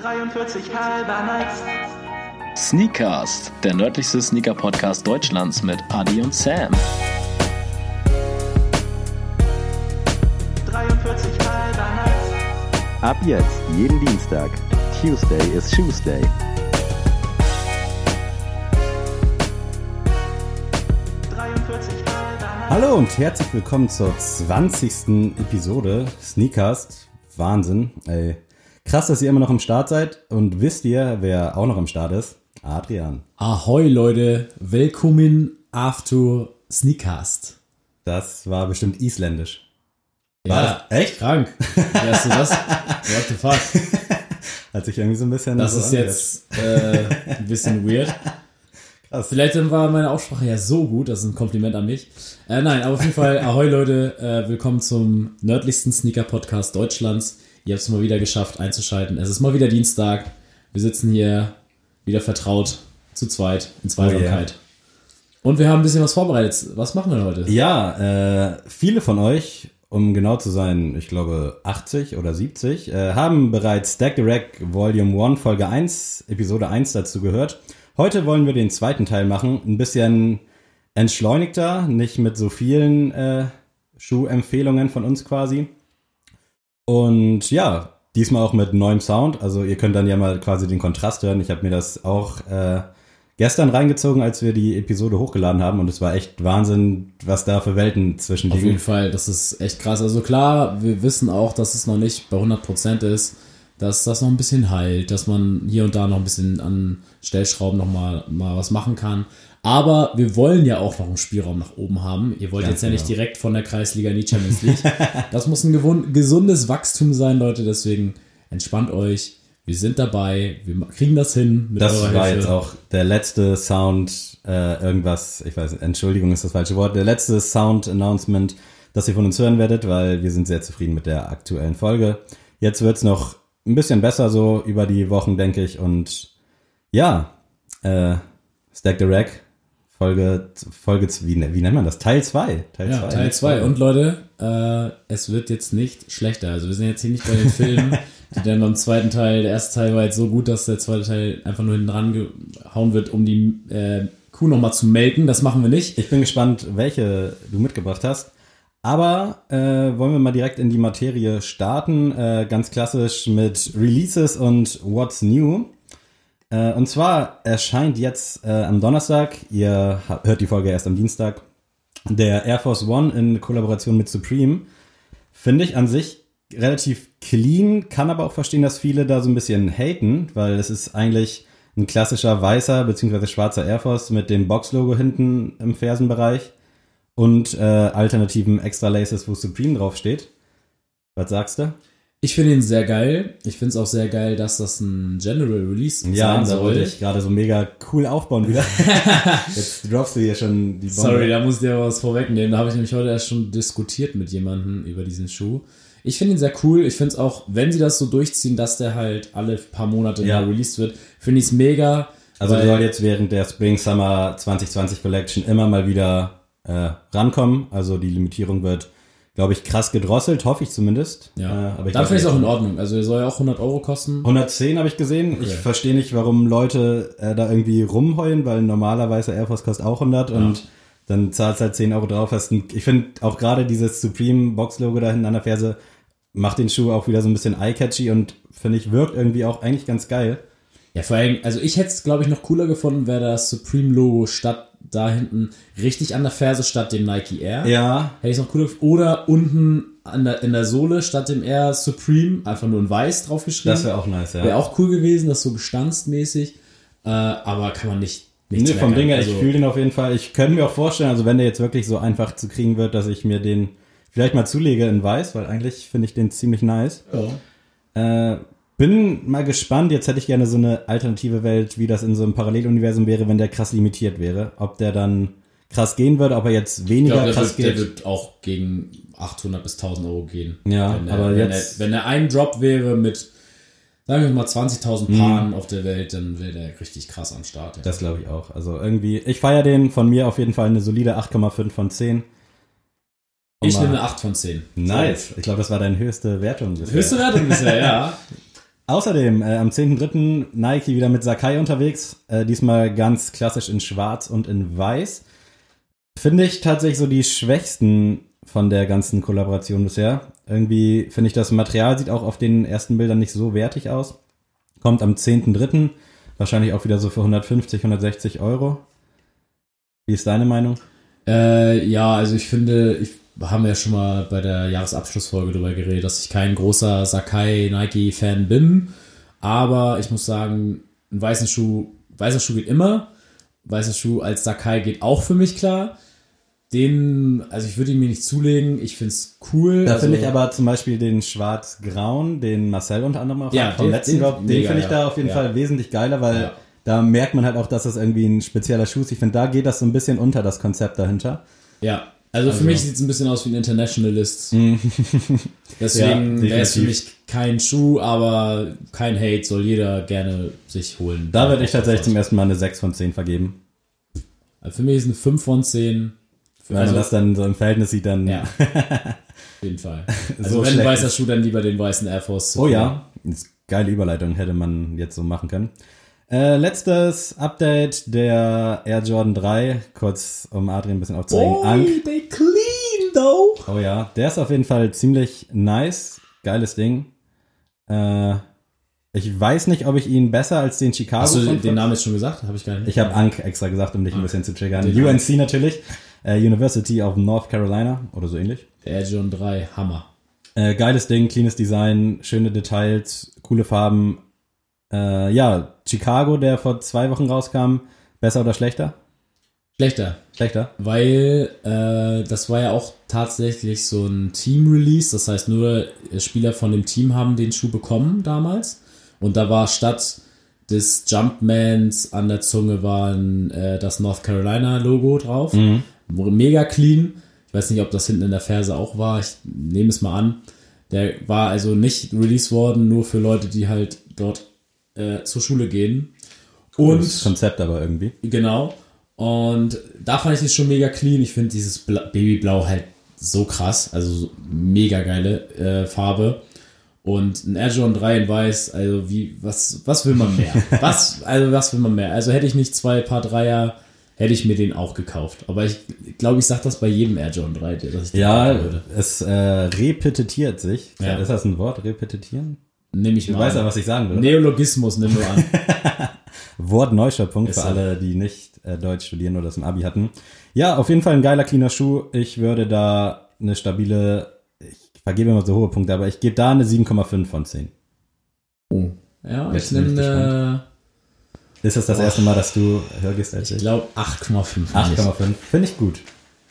43 halber Nights. Sneakcast, der nördlichste Sneaker-Podcast Deutschlands mit Adi und Sam. 43 halber Nights. Ab jetzt, jeden Dienstag. Tuesday is Tuesday. 43 halber Nights. Hallo und herzlich willkommen zur 20. Episode Sneakcast. Wahnsinn, ey. Krass, dass ihr immer noch im Start seid. Und wisst ihr, wer auch noch im Start ist? Adrian. Ahoi Leute, willkommen after Sneakcast. Das war bestimmt isländisch. Ja, das echt? Krank. Wie hast du das? What the fuck? Hat sich irgendwie so ein bisschen. Das so ist jetzt äh, ein bisschen weird. Krass. Vielleicht war meine Aussprache ja so gut, das ist ein Kompliment an mich. Äh, nein, aber auf jeden Fall, ahoi Leute, äh, willkommen zum nördlichsten Sneaker-Podcast Deutschlands. Ihr habt es mal wieder geschafft einzuschalten. Es ist mal wieder Dienstag. Wir sitzen hier wieder vertraut, zu zweit, in Zweisamkeit. Und wir haben ein bisschen was vorbereitet. Was machen wir heute? Ja, äh, viele von euch, um genau zu sein, ich glaube 80 oder 70, äh, haben bereits Stack the Rack Volume 1 Folge 1, Episode 1 dazu gehört. Heute wollen wir den zweiten Teil machen, ein bisschen entschleunigter, nicht mit so vielen äh, Schuhempfehlungen von uns quasi. Und ja, diesmal auch mit neuem Sound. Also ihr könnt dann ja mal quasi den Kontrast hören. Ich habe mir das auch äh, gestern reingezogen, als wir die Episode hochgeladen haben. Und es war echt Wahnsinn, was da für Welten zwischen Auf jeden. Fall, das ist echt krass. Also klar, wir wissen auch, dass es noch nicht bei 100% ist, dass das noch ein bisschen heilt, dass man hier und da noch ein bisschen an Stellschrauben noch mal, mal was machen kann. Aber wir wollen ja auch noch einen Spielraum nach oben haben. Ihr wollt Ganz jetzt ja nicht genau. direkt von der Kreisliga in die Champions League. Das muss ein gesundes Wachstum sein, Leute. Deswegen entspannt euch. Wir sind dabei. Wir kriegen das hin Das war Hilfe. jetzt auch der letzte Sound, äh, irgendwas, ich weiß, Entschuldigung ist das falsche Wort, der letzte Sound-Announcement, das ihr von uns hören werdet, weil wir sind sehr zufrieden mit der aktuellen Folge. Jetzt wird's noch ein bisschen besser so über die Wochen, denke ich. Und ja, äh, Stack the Rack, Folge, Folge, wie, wie nennt man das? Teil 2. Teil Ja, zwei. Teil 2. Und Leute, äh, es wird jetzt nicht schlechter. Also wir sind jetzt hier nicht bei den Filmen, die dann beim zweiten Teil, der erste Teil war jetzt so gut, dass der zweite Teil einfach nur hinten dran gehauen wird, um die äh, Kuh nochmal zu melken. Das machen wir nicht. Ich bin gespannt, welche du mitgebracht hast. Aber äh, wollen wir mal direkt in die Materie starten, äh, ganz klassisch mit Releases und What's New. Äh, und zwar erscheint jetzt äh, am Donnerstag, ihr hört die Folge erst am Dienstag, der Air Force One in Kollaboration mit Supreme. Finde ich an sich relativ clean, kann aber auch verstehen, dass viele da so ein bisschen haten, weil es ist eigentlich ein klassischer weißer bzw. schwarzer Air Force mit dem Box-Logo hinten im Fersenbereich und äh, alternativen Extra Laces, wo Supreme draufsteht. Was sagst du? Ich finde ihn sehr geil. Ich finde es auch sehr geil, dass das ein General Release Ja, sein da soll. wollte ich gerade so mega cool aufbauen wieder. Jetzt droppst du hier schon die Bombe. Sorry, da muss ich dir was vorwegnehmen. Da habe ich nämlich heute erst schon diskutiert mit jemandem über diesen Schuh. Ich finde ihn sehr cool. Ich finde es auch, wenn sie das so durchziehen, dass der halt alle paar Monate Ja. released wird, finde ich es mega. Also weil- soll jetzt während der Spring Summer 2020 Collection immer mal wieder äh, rankommen. Also die Limitierung wird, glaube ich, krass gedrosselt, hoffe ich zumindest. Ja, Äh, aber ich ich es auch in Ordnung. Also er soll ja auch 100 Euro kosten. 110 habe ich gesehen. Ich Okay. verstehe nicht, warum Leute äh, da irgendwie rumheulen, weil normalerweise Air Force kostet auch 100 und dann zahlst halt 10 Euro drauf. Hast ein, ich finde auch gerade dieses Supreme Box Logo da hinten an der Ferse macht den Schuh auch wieder so ein bisschen eye-catchy und finde ich wirkt irgendwie auch eigentlich ganz geil. Ja, vor allem, also ich hätte es, glaube ich, noch cooler gefunden, wäre das Supreme-Logo statt da hinten richtig an der Ferse statt dem Nike Air. Ja, Hätte ich noch cooler gefunden. Oder unten an der, in der Sohle statt dem Air Supreme einfach nur in weiß draufgeschrieben. das wäre auch nice, ja. Wäre auch cool gewesen, das so gestanzmäßig. Äh, aber kann man nicht. nicht Nee, vom Ding her, also, ich fühle den auf jeden Fall. Ich könnte mir auch vorstellen, also wenn der jetzt wirklich so einfach zu kriegen wird, dass ich mir den vielleicht mal zulege in weiß, weil eigentlich finde ich den ziemlich nice. Ja. Äh, bin mal gespannt. Jetzt hätte ich gerne so eine alternative Welt, wie das in so einem Paralleluniversum wäre, wenn der krass limitiert wäre. Ob der dann krass gehen würde, ob er jetzt Ich weniger glaube, der, krass wird- der geht. wird auch gegen 800 bis 1000 Euro gehen. Ja, wenn der, aber wenn jetzt- Der, wenn er ein Drop wäre mit, sagen wir mal, 20.000 Mhm. Paaren auf der Welt, dann wäre der richtig krass am Start. Ja. Das glaube ich auch. Also irgendwie, ich feiere den von mir auf jeden Fall eine solide 8,5 von 10. ich mal- nehme eine 8 von 10. Nice. Ich glaube, das war deine höchste Wertung. bisher. Höchste Wertung bisher, ja. Außerdem äh, am 10.3. Nike wieder mit Sakai unterwegs. Äh, diesmal ganz klassisch in Schwarz und in Weiß. Finde ich tatsächlich so die schwächsten von der ganzen Kollaboration bisher. Irgendwie finde ich, das Material sieht auch auf den ersten Bildern nicht so wertig aus. Kommt am 10.3. Wahrscheinlich auch wieder so für 150, 160 Euro. Wie ist deine Meinung? Äh, ja, also ich finde, ich haben ja schon mal bei der Jahresabschlussfolge darüber geredet, dass ich kein großer Sakai Nike Fan bin, aber ich muss sagen, ein weißen Schuh, weißer Schuh geht immer, weißer Schuh als Sakai geht auch für mich klar. Den, also ich würde ihn mir nicht zulegen, ich finde es cool. Da also, finde ich aber zum Beispiel den schwarz-grauen, den Marcel unter anderem auch Ja, vom den- letzten den- Drop, den mega, finde ich da auf jeden Ja. Fall wesentlich geiler, weil Ja. da merkt man halt auch, dass das irgendwie ein spezieller Schuh ist. Ich finde, da geht das so ein bisschen unter, das Konzept dahinter. Ja, also, für Also- mich sieht es ein bisschen aus wie ein Internationalist. Deswegen Ja, wäre es für mich kein Schuh, aber kein Hate, soll jeder gerne sich holen. Da würde ich tatsächlich zum ersten Mal eine 6 von 10 vergeben. Also für mich ist eine 5 von 10. Für, Wenn also, man das dann so im Verhältnis sieht, dann. ja. Auf jeden Fall. Also So wenn ein weißer Schuh, dann lieber den weißen Air Force. Oh ja, ist geile Überleitung hätte man jetzt so machen können. Äh, letztes Update der Air Jordan 3, kurz um Adrian ein bisschen aufzuzeigen. Ank. they clean though. Oh ja, der ist auf jeden Fall ziemlich nice. Geiles Ding. Äh, ich weiß nicht, ob ich ihn besser als den Chicago Hast du den, den Namen jetzt schon gesagt? Habe ich gar nicht. Ich habe Ank extra gesagt, um dich ein bisschen zu triggern. Den UNC natürlich. Äh, University of North Carolina oder so ähnlich. Der Air Jordan 3, Hammer. Äh, geiles Ding, cleanes Design, schöne Details, coole Farben. Äh, ja, Chicago, der vor zwei Wochen rauskam, besser oder schlechter? Schlechter. Schlechter. Weil äh, das war ja auch tatsächlich so ein Team-Release. Das heißt, nur Spieler von dem Team haben den Schuh bekommen damals. Und da war statt des Jumpmans an der Zunge war ein, äh, das North Carolina-Logo drauf. Mega clean. Ich weiß nicht, ob das hinten in der Ferse auch war. Ich nehme es mal an. Der war also nicht released worden, nur für Leute, die halt dort äh, zur Schule gehen. Und Das Konzept aber irgendwie. Genau. Und da fand ich es schon mega clean. Ich finde dieses Bla Babyblau halt so krass. Also so mega geile äh, Farbe. Und ein Air Jordan 3 in weiß, also wie, was, was will man mehr? was, also was will man mehr? Also hätte ich nicht zwei Paar Dreier, hätte ich mir den auch gekauft. Aber ich glaube, ich sage das bei jedem Air Jordan 3, der- dass ich den Ja, es äh, repetitiert sich. Ja. Ist das ein Wort? Repetitieren? Nehme ich Du mal. weißt ja, was ich sagen will. Neologismus nimm nur an. Wort Neuschöpfung für so. alle, die nicht äh, Deutsch studieren oder das im Abi hatten. Ja, auf jeden Fall ein geiler, cleaner Schuh. Ich würde da eine stabile, ich vergebe immer so hohe Punkte, aber ich gebe da eine 7,5 von 10. Ja, Jetzt ich nehme, Ist das das erste Mal, dass du höher gehst als ich ich? glaube, 8,5. 8,5. Finde ich gut.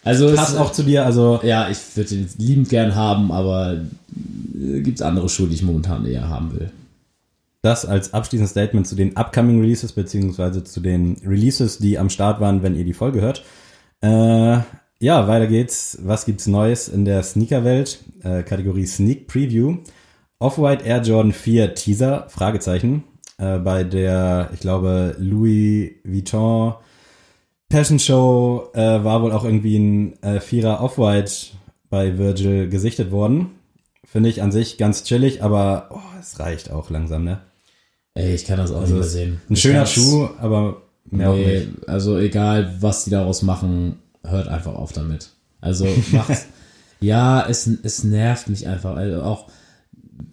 Also Passt es, auch zu dir, also Ja, ich würde den liebend gern haben, aber äh, gibt's andere Schuhe, die ich momentan eher haben will. das als abschließendes Statement zu den upcoming Releases, beziehungsweise zu den Releases, die am Start waren, wenn ihr die Folge hört. Äh, ja, weiter geht's. Was gibt's Neues in der Sneakerwelt? Äh, Kategorie Sneak Preview. Off-White Air Jordan 4 Teaser, Fragezeichen. Äh, bei der, ich glaube, Louis Vuitton Passion Show äh, war wohl auch irgendwie ein äh, Vierer Off-White bei Virgil gesichtet worden. Finde ich an sich ganz chillig, aber oh, es reicht auch langsam, ne? Ey, ich kann das auch Also nicht mehr sehen. Ein Ich schöner Schuh, aber mehr auch Nee, nicht. also egal, was die daraus machen, hört einfach auf damit. Also macht, ja, es, es nervt mich einfach. Also auch,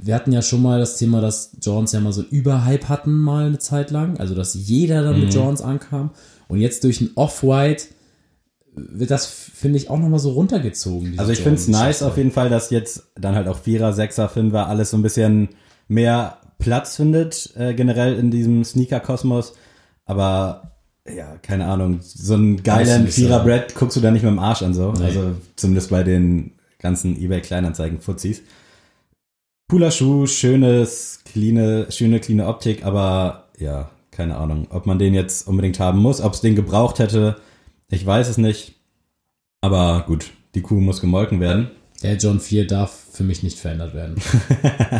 wir hatten ja schon mal das Thema, dass Jordans ja mal so einen Überhype hatten mal eine Zeit lang. Also, dass jeder dann Mhm. mit Jordans ankam. Und jetzt durch ein Off-White wird das, finde ich, auch nochmal so runtergezogen. Also ich finde es nice auf jeden Fall, dass jetzt dann halt auch Vierer, Sechser, Fünfer alles so ein bisschen mehr Platz findet, äh, generell in diesem Sneaker-Kosmos. Aber ja, keine Ahnung, so einen geilen nicht Vierer sein. Brett guckst du da nicht mit dem Arsch an so. Nee. Also zumindest bei den ganzen eBay Kleinanzeigen Fuzis. Cooler Schuh, schönes, cleane, schöne, cleane Optik, aber ja, keine Ahnung, ob man den jetzt unbedingt haben muss, ob es den gebraucht hätte, ich weiß es nicht. Aber gut, die Kuh muss gemolken werden. Der John 4 darf für mich nicht verändert werden.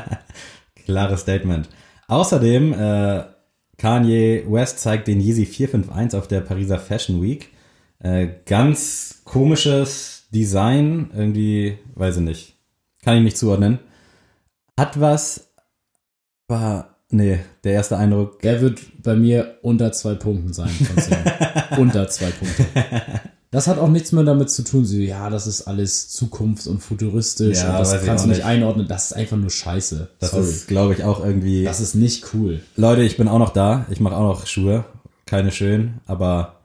Klares Statement. Außerdem, äh, Kanye West zeigt den Yeezy 451 auf der Pariser Fashion Week. Äh, ganz komisches Design, irgendwie, weiß ich nicht. Kann ich nicht zuordnen. Hat was, aber nee, der erste Eindruck. Der wird bei mir unter zwei Punkten sein unter zwei Punkte. Das hat auch nichts mehr damit zu tun, so, ja, das ist alles Zukunft und futuristisch Ja, und das kannst du nicht einordnen. Das ist einfach nur Scheiße. Das Sorry. ist, glaube ich, auch irgendwie. das ist nicht cool. Leute, ich bin auch noch da. Ich mache auch noch Schuhe. Keine schönen, aber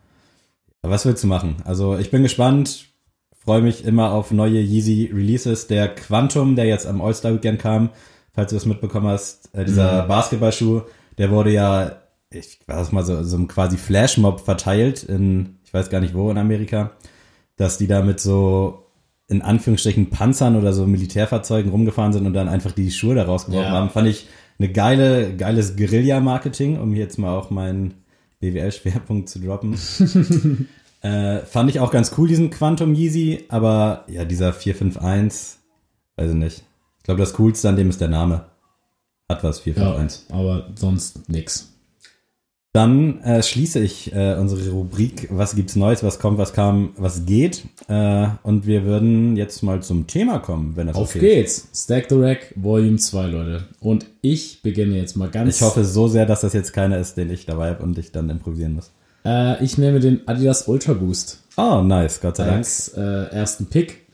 was willst du machen? Also ich bin gespannt. Freue mich immer auf neue Yeezy Releases. Der Quantum, der jetzt am All-Star Weekend kam, falls du es mitbekommen hast, äh, dieser Basketballschuh, der wurde ja, ich weiß mal so, so einem quasi Flashmob verteilt in, ich weiß gar nicht wo in Amerika, dass die da mit so in Anführungsstrichen Panzern oder so Militärfahrzeugen rumgefahren sind und dann einfach die Schuhe da rausgeworfen Ja. haben. Fand ich eine geile, geiles Guerilla-Marketing, um jetzt mal auch meinen BWL-Schwerpunkt zu droppen. äh, fand ich auch ganz cool, diesen Quantum Yeezy, aber ja, dieser 451, weiß ich nicht. Ich glaube, das Coolste an dem ist der Name. Hat was, Ja, 451. aber sonst nix. Dann äh, schließe ich äh, unsere Rubrik Was gibt's Neues, was kommt, was kam, was geht. Äh, und wir würden jetzt mal zum Thema kommen, wenn das Auf okay geht's. Stack the Rack Volume 2, Leute. Und ich beginne jetzt mal ganz. ist. Ich hoffe so sehr, dass das jetzt keiner ist, den ich dabei habe und ich dann improvisieren muss. Äh, ich nehme den Adidas Ultra Boost Oh, nice, Gott sei Dank. als äh, ersten Pick.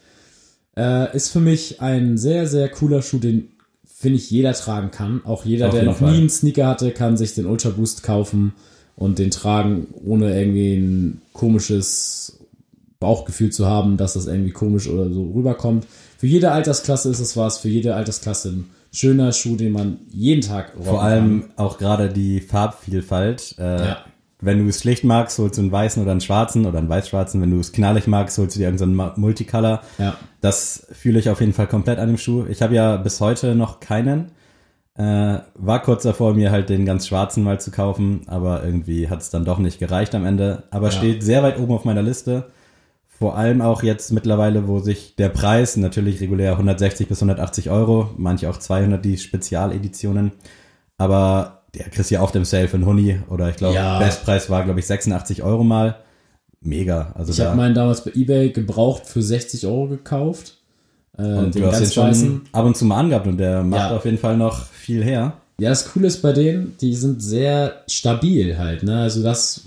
Äh, ist für mich ein sehr, sehr cooler Schuh, den finde ich jeder tragen kann. Auch jeder, Auf der noch Fall. nie einen Sneaker hatte, kann sich den Ultra Boost kaufen und den tragen, ohne irgendwie ein komisches Bauchgefühl zu haben, dass das irgendwie komisch oder so rüberkommt. Für jede Altersklasse ist es was, für jede Altersklasse ein schöner Schuh, den man jeden Tag rocken Vor allem auch gerade die Farbvielfalt. Äh, Ja. Wenn du es schlicht magst, holst du einen weißen oder einen schwarzen oder einen weiß-schwarzen. Wenn du es knallig magst, holst du dir irgendeinen Multicolor. Ja. Das fühle ich auf jeden Fall komplett an dem Schuh. Ich habe ja bis heute noch keinen. Äh, war kurz davor, mir halt den ganz schwarzen mal zu kaufen, aber irgendwie hat es dann doch nicht gereicht am Ende. Aber steht sehr weit oben auf meiner Liste. Vor allem auch jetzt mittlerweile, wo sich der Preis natürlich regulär 160 bis 180 Euro, manche auch 200 die Spezialeditionen, aber der kriegst ja auf dem Sale für einen Huni oder ich glaube, Ja. Bestpreis war glaube ich 86 Euro mal. Mega. Also Ich habe meinen damals bei Ebay gebraucht für 60 Euro gekauft. Äh, und den du hast den schon weißen. ab und zu mal angehabt und der macht Ja. auf jeden Fall noch viel her. Ja, das Coole ist bei denen, die sind sehr stabil halt. Ne? Also das,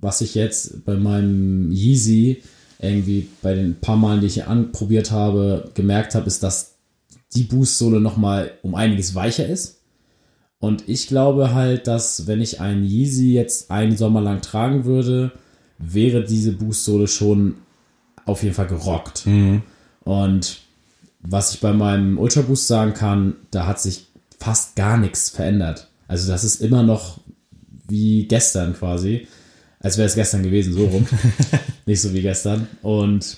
was ich jetzt bei meinem Yeezy irgendwie bei den paar Malen, die ich hier anprobiert habe, gemerkt habe, ist, dass die Boostsohle nochmal um einiges weicher ist. Und ich glaube halt, dass wenn ich einen Yeezy jetzt einen Sommer lang tragen würde, wäre diese Boostsohle schon auf jeden Fall gerockt. Und was ich bei meinem Ultra Boost sagen kann, da hat sich fast gar nichts verändert. Also das ist immer noch wie gestern quasi. Als wäre es gestern gewesen, so rum. Nicht so wie gestern. Und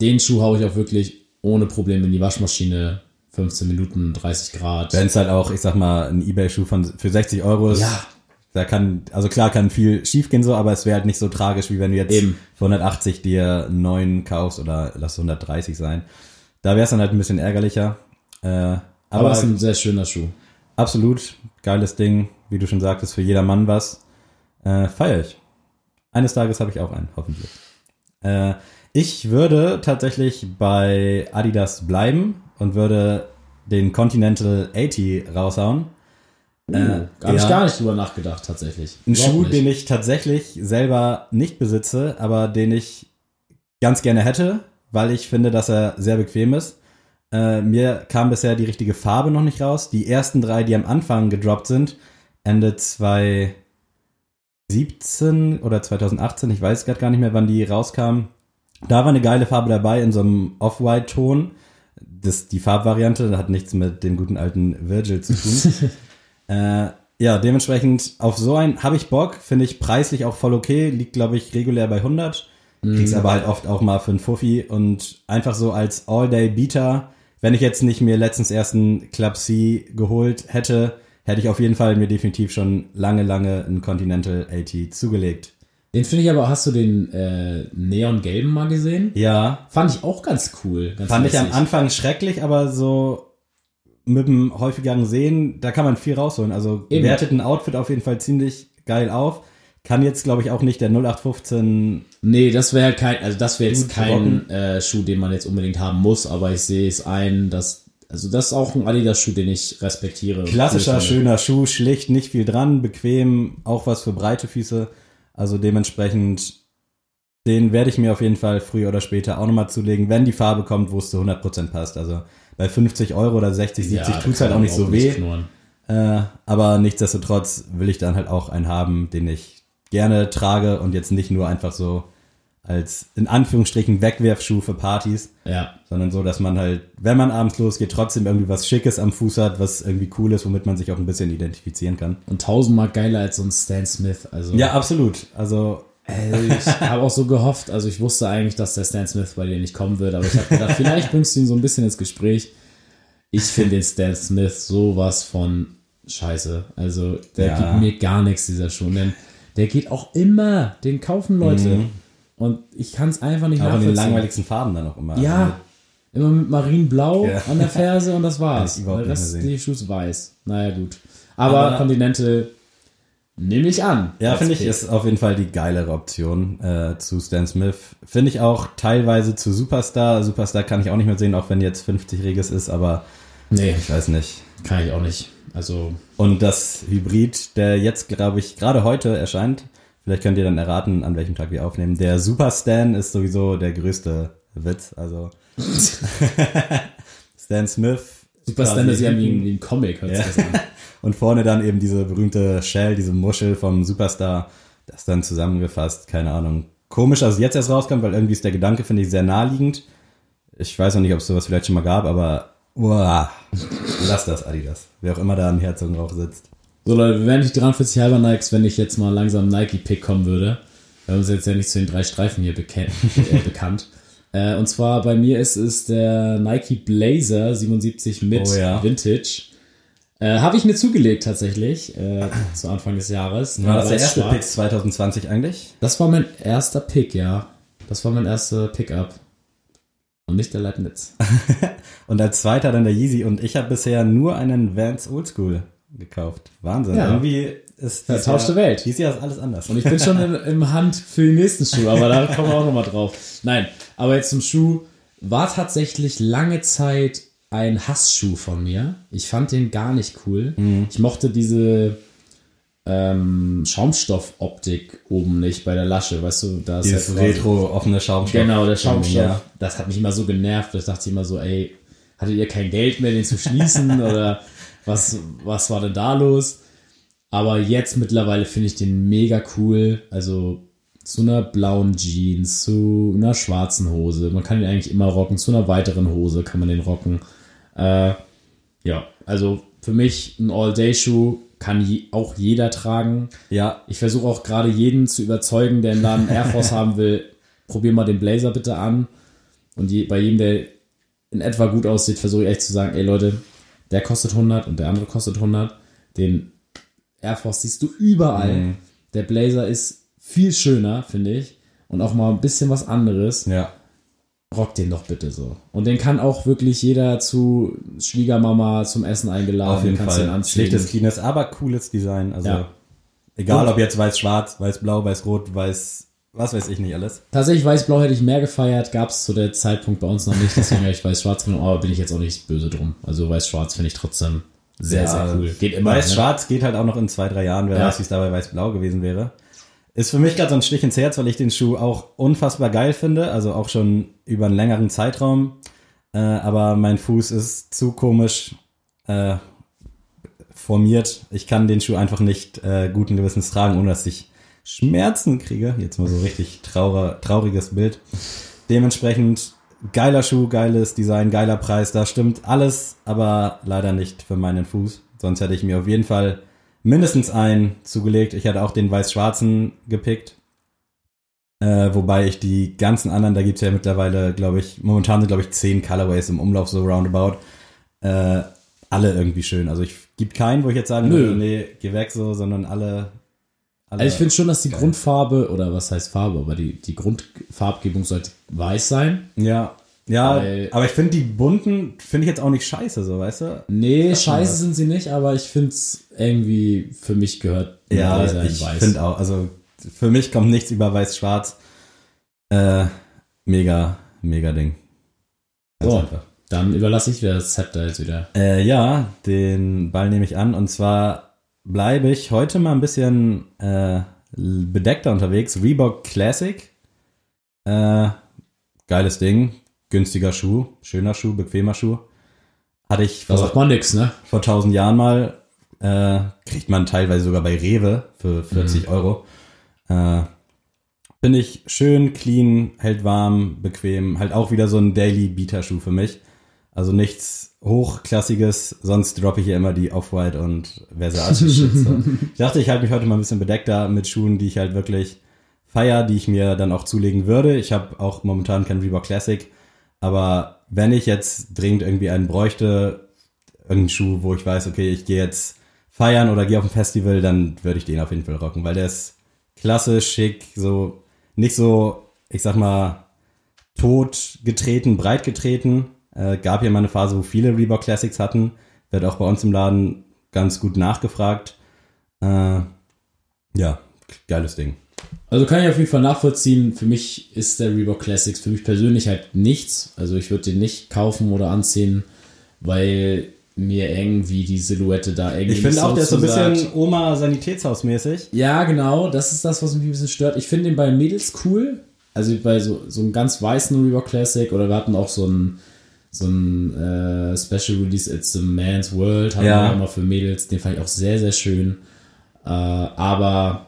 den Schuh haue ich auch wirklich ohne Probleme in die Waschmaschine. 15 Minuten, 30 Grad. Wenn es halt auch, ich sag mal, ein Ebay-Schuh von für 60 Euro ist, Ja. da kann, also klar kann viel schief gehen so, aber es wäre halt nicht so tragisch, wie wenn du jetzt Eben. für 180 dir einen neuen kaufst oder lass es 130 sein. Da wäre es dann halt ein bisschen ärgerlicher. Äh, aber Aber es ist ein sehr schöner Schuh. absolut geiles Ding, wie du schon sagtest, für jeder Mann was. Äh, feier ich. Eines Tages habe ich auch einen, hoffentlich. Äh, ich würde tatsächlich bei Adidas bleiben und würde den Continental 80 raushauen. Uh, Habe ich gar nicht drüber nachgedacht, tatsächlich. Ein Schuh, nicht. den ich tatsächlich selber nicht besitze, aber den ich ganz gerne hätte, weil ich finde, dass er sehr bequem ist. Äh, mir kam bisher die richtige Farbe noch nicht raus. Die ersten drei, die am Anfang gedroppt sind, Ende 2017 oder 2018, ich weiß gerade gar nicht mehr, wann die rauskamen. Da war eine geile Farbe dabei in so einem Off-White-Ton. Das, die Farbvariante hat nichts mit dem guten alten Virgil zu tun. Äh, ja, dementsprechend auf so ein habe ich Bock, finde ich preislich auch voll okay, liegt glaube ich regulär bei 100, kriegst aber halt oft auch mal für einen Fuffi und einfach so als All-Day-Beater, wenn ich jetzt nicht mir letztens erst einen Club C geholt hätte, hätte ich auf jeden Fall mir definitiv schon lange, lange einen Continental 80 zugelegt. Den finde ich aber, hast du den äh, Neongelben mal gesehen? Ja, Fand ich auch ganz cool. Ganz fand ich am. Anfang schrecklich, aber so mit dem häufigeren Sehen, da kann man viel rausholen. Also Eben. wertet ein Outfit auf jeden Fall ziemlich geil auf. Kann jetzt, glaube ich, auch nicht der 0815 Nee, das wäre kein, also das wäre jetzt kein äh, Schuh, den man jetzt unbedingt haben muss, aber ich sehe es ein, dass Also das ist auch ein Adidas-Schuh, den ich respektiere. Klassischer, schöner Schuh, schlicht, nicht viel dran, bequem, auch was für breite Füße. Also dementsprechend, den werde ich mir auf jeden Fall früher oder später auch nochmal zulegen, wenn die Farbe kommt, wo es zu 100% passt. Also bei 50 Euro oder 60, 70 da tut's kann halt auch nicht so weh. knurren. Äh, aber nichtsdestotrotz will ich dann halt auch einen haben, den ich gerne trage und jetzt nicht nur einfach so als in Anführungsstrichen Wegwerfschuh für Partys, Ja, sondern so, dass man halt, wenn man abends losgeht, trotzdem irgendwie was Schickes am Fuß hat, was irgendwie cool ist, womit man sich auch ein bisschen identifizieren kann. und tausendmal geiler als so ein Stan Smith. Also Ja, absolut. Also Ey, ich habe auch so gehofft, also ich wusste eigentlich, dass der Stan Smith bei dir nicht kommen wird, aber ich habe gedacht, vielleicht bringst du ihn so ein bisschen ins Gespräch. Ich finde den Stan Smith sowas von scheiße. Also der Ja. gibt mir gar nichts, dieser Schuh. Denn der geht auch immer, den kaufen Leute. Und ich kann es einfach nicht auch in den langweiligsten Farben dann auch immer. Also Ja, immer mit Marienblau Ja. an der Ferse und das war's. Mehr sehen. des Schuhs weiß. Naja, gut. Aber, Aber- Continental nehme ich an. Ja, finde ich, ist auf jeden Fall die geilere Option äh, zu Stan Smith. Finde ich auch teilweise zu Superstar. Superstar kann ich auch nicht mehr sehen, auch wenn jetzt 50-jähriges ist, aber Nee, ich weiß nicht. kann ich auch nicht. Also, Und das Hybrid, der jetzt, glaube ich, gerade heute erscheint, vielleicht könnt ihr dann erraten, an welchem Tag wir aufnehmen. Der Super Stan ist sowieso der größte Witz. Also Stan Smith. Super quasi Stan ist ja wie, wie ein Comic, hört Ja. sich das an. Und vorne dann eben diese berühmte Shell, diese Muschel vom Superstar, das dann zusammengefasst, keine Ahnung. Komisch, also jetzt erst rauskommt, weil irgendwie ist der Gedanke, finde ich, sehr naheliegend. Ich weiß noch nicht, ob es sowas vielleicht schon mal gab, aber uah, lass das, Adidas. Wer auch immer da am Herzogenrauch sitzt. So Leute, wir wären nicht 43 halber Nikes, wenn ich jetzt mal langsam Nike-Pick kommen würde. Wir haben uns jetzt ja nicht zu den drei Streifen hier bekennt, äh, bekannt. Äh, und zwar bei mir ist es der Nike Blazer 77 mit Oh ja. Vintage. Äh, Habe ich mir zugelegt tatsächlich, äh, zu Anfang des Jahres. War das der erste schwarz. Pick 2020 eigentlich? Das war mein erster Pick, ja. Das war mein erster Pickup. Und nicht der Leibniz. Und als zweiter dann der Yeezy und ich habe bisher nur einen Vans Oldschool gekauft. Wahnsinn. Ja. Irgendwie ist Vertauschte Jahr- Welt. Dieses Jahr ist alles anders. Und ich bin schon in, im Hand für den nächsten Schuh, aber da kommen wir auch nochmal drauf. Nein, aber jetzt zum Schuh. War tatsächlich lange Zeit ein Hassschuh von mir. Ich fand den gar nicht cool. Ich mochte diese ähm, Schaumstoffoptik oben nicht bei der Lasche, weißt du, da ist Dieses ja retro offene Schaumstoff. Genau, der Schaumstoff. Ja. Das hat mich immer so genervt. Ich dachte immer so, ey, hattet ihr kein Geld mehr, den zu schließen? oder was, was war denn da los? Aber jetzt mittlerweile finde ich den mega cool. Also zu einer blauen Jeans, zu einer schwarzen Hose. Man kann ihn eigentlich immer rocken. Zu einer weiteren Hose kann man den rocken. Äh, ja, also für mich ein All-Day-Schuh kann je, auch jeder tragen. Ja, Ich versuche auch gerade jeden zu überzeugen, der einen Laden Air Force haben will, probier mal den Blazer bitte an. Und je, bei jedem, der in etwa gut aussieht, versuche ich echt zu sagen, ey Leute, der kostet 100 und der andere kostet 100. Den Air Force siehst du überall. Mhm. Der Blazer ist viel schöner, finde ich. Und auch mal ein bisschen was anderes. ja. Rock den doch bitte so. Und den kann auch wirklich jeder zu Schwiegermama zum Essen eingeladen. Auf jeden kannst den Fall. anziehen. Schlichtes, cleanes, aber cooles Design. Also Ja. egal Und- ob jetzt weiß-schwarz, weiß-blau, weiß-rot, weiß, was weiß ich nicht alles. Tatsächlich weiß-blau hätte ich mehr gefeiert, gab es zu der Zeitpunkt bei uns noch nicht, deswegen habe ich weiß-schwarz genommen, aber bin ich jetzt auch nicht böse drum. Also weiß-schwarz finde ich trotzdem sehr, Ja, sehr cool. Geht immer. Weiß-schwarz geht halt auch noch in zwei, drei Jahren. Wer Ja. weiß, wie es dabei weiß-blau gewesen wäre. Ist für mich gerade so ein Stich ins Herz, weil ich den Schuh auch unfassbar geil finde. Also auch schon über einen längeren Zeitraum. Äh, aber mein Fuß ist zu komisch äh, formiert. Ich kann den Schuh einfach nicht äh, guten Gewissens tragen, ohne dass ich Schmerzen kriege. Jetzt mal so richtig traurer, trauriges Bild. Dementsprechend geiler Schuh, geiles Design, geiler Preis. Da stimmt alles, aber leider nicht für meinen Fuß. Sonst hätte ich mir auf jeden Fall mindestens einen zugelegt. Ich hätte auch den weiß-schwarzen gepickt. Äh, wobei ich die ganzen anderen, da gibt's ja mittlerweile, glaube ich, momentan sind, glaube ich, zehn Colorways im Umlauf, so roundabout. Äh, alle irgendwie schön. Also ich gibt keinen, wo ich jetzt sagen würde, nee, geh weg so, sondern alle. Alle Also ich finde schon, dass die Geil. Grundfarbe, oder was heißt Farbe, aber die, die Grundfarbgebung sollte weiß sein. Ja, ja, Weil- aber ich finde die bunten, finde ich jetzt auch nicht scheiße, so, weißt du? Nee, scheiße sind sie nicht, aber ich finde es irgendwie, für mich gehört Ja, Blazer in ich weiß. finde auch, also für mich kommt nichts über weiß-schwarz. Äh, mega, mega Ding. Ganz So. einfach. Dann überlasse ich wieder das Zepter jetzt wieder. Äh, ja, den Ball nehme ich an. Und zwar bleibe ich heute mal ein bisschen äh, bedeckter unterwegs. Reebok Classic. Äh, geiles Ding. Günstiger Schuh. Schöner Schuh, bequemer Schuh. Hatte ich Da vor, sagt man nix, ne? vor 1000 Jahren mal. Äh, kriegt man teilweise sogar bei Rewe für 40 Euro. Äh, Finde ich schön, clean, hält warm, bequem. Halt auch wieder so ein Daily Beater Schuh für mich. Also nichts hochklassiges, sonst droppe ich ja immer die Off-White und Versace. So. Ich dachte, ich halte mich heute mal ein bisschen bedeckter mit Schuhen, die ich halt wirklich feier, die ich mir dann auch zulegen würde. Ich habe auch momentan kein Reebok Classic, aber wenn ich jetzt dringend irgendwie einen bräuchte, irgendeinen Schuh, wo ich weiß, okay, ich gehe jetzt feiern oder gehe auf ein Festival, dann würde ich den auf jeden Fall rocken, weil der ist klasse, schick, so nicht so, ich sag mal, tot getreten, breit getreten. Äh, gab ja mal eine Phase, wo viele Reebok Classics hatten. Wird auch bei uns im Laden ganz gut nachgefragt. Äh, ja, geiles Ding. Also kann ich auf jeden Fall nachvollziehen. Für mich ist der Reebok Classics für mich persönlich halt nichts. Also ich würde den nicht kaufen oder anziehen, weil mir irgendwie die Silhouette da irgendwie Ich finde auch, der ist so ein bisschen Oma-Sanitätshausmäßig. Ja, genau, das ist das, was mich ein bisschen stört. Ich finde den bei Mädels cool. Also bei so, so einem ganz weißen Reebok Classic oder wir hatten auch so ein, so ein äh, Special Release It's a Man's World, haben Ja. wir immer für Mädels. Den fand ich auch sehr, sehr schön. Äh, aber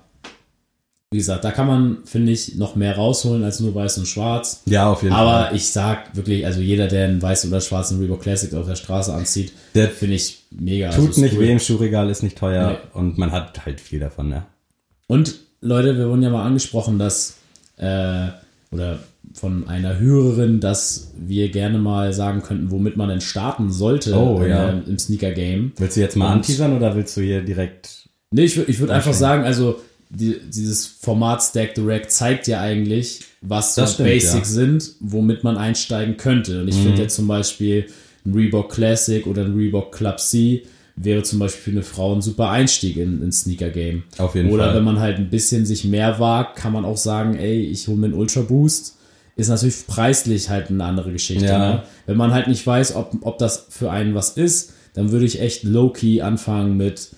wie gesagt, da kann man, finde ich, noch mehr rausholen als nur weiß und schwarz. Ja, auf jeden Fall. Aber ich sag wirklich, also jeder, der einen weiß oder schwarzen Reebok Classic auf der Straße anzieht, Der finde ich mega. Tut Also nicht cool. weh im Schuhregal, ist nicht teuer Nee. und man hat halt viel davon, ne? Und Leute, wir wurden ja mal angesprochen, dass äh, oder von einer Hörerin, dass wir gerne mal sagen könnten, womit man denn starten sollte Oh, äh, ja. im Sneaker Game. Willst du jetzt mal Und- anteasern oder willst du hier direkt. Nee, ich, ich würde einfach sagen, also die, dieses Format Stack the Rack zeigt ja eigentlich, was so Das stimmt, Basics ja. sind, womit man einsteigen könnte. Und ich Mhm. finde jetzt zum Beispiel ein Reebok Classic oder ein Reebok Club C wäre zum Beispiel für eine Frau ein super Einstieg in, in Sneaker Game. Auf jeden Oder Fall. wenn man halt ein bisschen sich mehr wagt, kann man auch sagen, ey, ich hole mir einen Ultra Boost. Ist natürlich preislich halt eine andere Geschichte. Ja. Ne? Wenn man halt nicht weiß, ob, ob das für einen was ist, dann würde ich echt low-key anfangen mit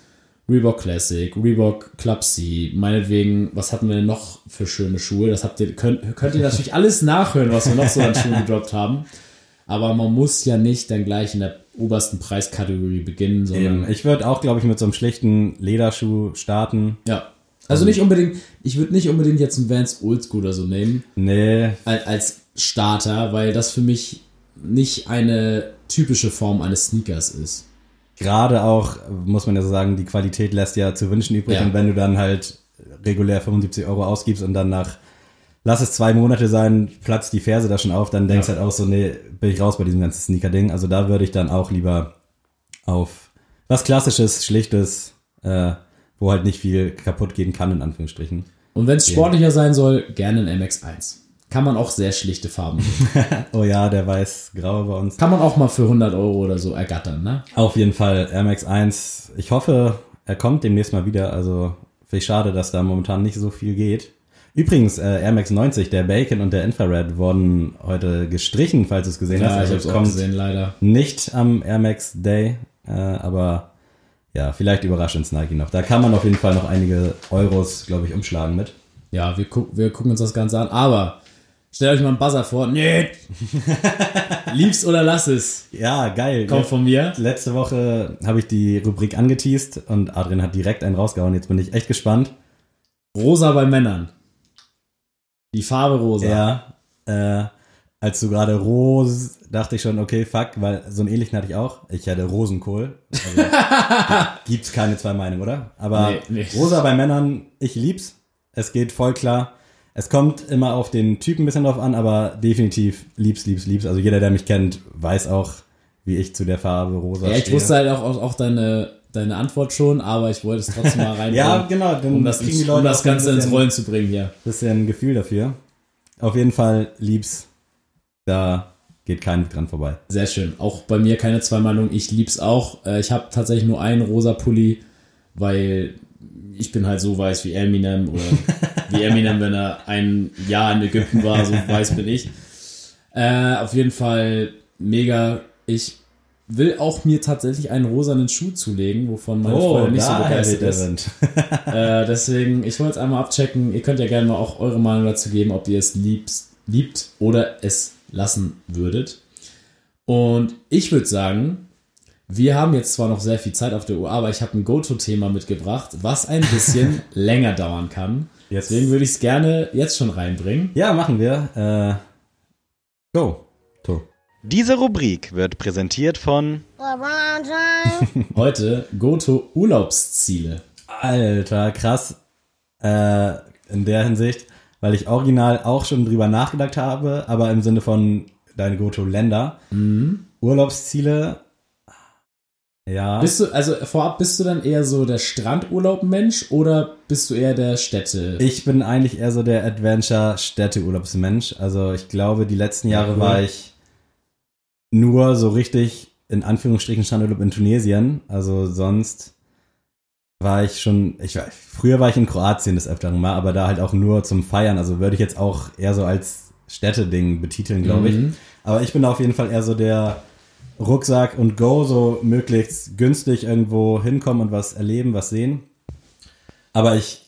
Reebok Classic, Reebok Club C, meinetwegen, was hatten wir denn noch für schöne Schuhe? Das habt ihr, könnt, könnt ihr natürlich alles nachhören, was wir noch so an Schuhen gedroppt haben. Aber man muss ja nicht dann gleich in der obersten Preiskategorie beginnen, sondern Eben. Ich würde auch, glaube ich, mit so einem schlichten Lederschuh starten. ja. Also nicht unbedingt, ich würde nicht unbedingt jetzt einen Vans Oldschool oder so nehmen, Nee, al- als Starter, weil das für mich nicht eine typische Form eines Sneakers ist. gerade auch, muss man ja so sagen, die Qualität lässt ja zu wünschen übrig. Ja. Und wenn du dann halt regulär 75 Euro ausgibst und dann nach, lass es zwei Monate sein, platzt die Ferse da schon auf, dann denkst du Ja. halt auch so, nee, bin ich raus bei diesem ganzen Sneaker-Ding. Also da würde ich dann auch lieber auf was Klassisches, Schlichtes, äh, wo halt nicht viel kaputt gehen kann, in Anführungsstrichen. Und wenn es sportlicher sein soll, gerne ein MX1. Kann man auch sehr schlichte Farben. Oh ja, der weiß-graue bei uns. Kann man auch mal für 100 Euro oder so ergattern, ne? Auf jeden Fall, Air Max 1. Ich hoffe, er kommt demnächst mal wieder. Also, finde ich schade, dass da momentan nicht so viel geht. Übrigens, äh, Air Max 90, der Bacon und der Infrared wurden heute gestrichen, falls du es gesehen hast. Ja, ich Also, hab's es auch kommt gesehen, leider. nicht am Air Max Day, äh, aber ja, vielleicht überrascht uns Nike noch. Da kann man auf jeden Fall noch einige Euros, glaube ich, umschlagen mit. Ja, wir, guck, wir gucken uns das Ganze an. Aber stellt euch mal einen Buzzer vor. Nee. Lieb's oder lass es. Ja, geil. Kommt von mir. Letzte Woche habe ich die Rubrik angeteased und Adrian hat direkt einen rausgehauen. Jetzt bin ich echt gespannt. Rosa bei Männern. Die Farbe rosa. Ja, äh, als du gerade Rose, dachte ich schon, okay, fuck, weil so einen ähnlichen hatte ich auch. Ich hatte Rosenkohl. Also, gibt's keine zwei Meinungen, oder? Aber Nee. Rosa bei Männern, ich lieb's. Es geht voll klar. Es kommt immer auf den Typen ein bisschen drauf an, aber definitiv lieb's, lieb's, lieb's. Also jeder, der mich kennt, weiß auch, wie ich zu der Farbe Rosa Ja, ich stehe. wusste halt auch, auch, auch deine, deine Antwort schon, aber ich wollte es trotzdem mal reinbringen. Ja, genau, um das, ins, die Leute um das ein Ganze ins bisschen- Rollen zu bringen hier. bisschen Gefühl dafür. Auf jeden Fall lieb's. Da geht kein dran vorbei. Sehr schön. Auch bei mir keine zwei Meinungen. Ich lieb's auch. Äh, Ich habe tatsächlich nur einen rosa Pulli, weil ich bin halt so weiß wie Eminem oder wie Eminem, wenn er ein Jahr in Ägypten war, so weiß bin ich. Äh, auf jeden Fall mega ich will auch mir tatsächlich einen rosanen Schuh zulegen, wovon meine Oh, Freundin nicht so begeistert ist. Äh, deswegen, ich wollte jetzt einmal abchecken. Ihr könnt ja gerne mal auch eure Meinung dazu geben, ob ihr es liebst, liebt oder es lassen würdet. Und ich würde sagen, wir haben jetzt zwar noch sehr viel Zeit auf der Uhr, aber ich habe ein Go-To-Thema mitgebracht, was ein bisschen länger dauern kann. Jetzt- Deswegen würde ich es gerne jetzt schon reinbringen. Ja, machen wir. Äh, go. To. Diese Rubrik wird präsentiert von. Heute Go-To-Urlaubsziele. Alter, krass. Äh, in der Hinsicht, weil ich original auch schon drüber nachgedacht habe, aber im Sinne von deine Go-To-Länder. Urlaubsziele. Ja. Bist du, also vorab, bist du dann eher so der Strandurlaub-Mensch oder bist du eher der Städte? Ich bin eigentlich eher so der Adventure-Städteurlaubsmensch. Also ich glaube, die letzten Jahre cool. war ich nur so richtig in Anführungsstrichen Strandurlaub in Tunesien. Also sonst war ich schon, ich war, früher war ich in Kroatien des Öfteren mal, aber da halt auch nur zum Feiern. Also würde ich jetzt auch eher so als Städteding betiteln, glaube ich. Mhm. Aber ich bin auf jeden Fall eher so der Rucksack und Go, so möglichst günstig irgendwo hinkommen und was erleben, was sehen. Aber ich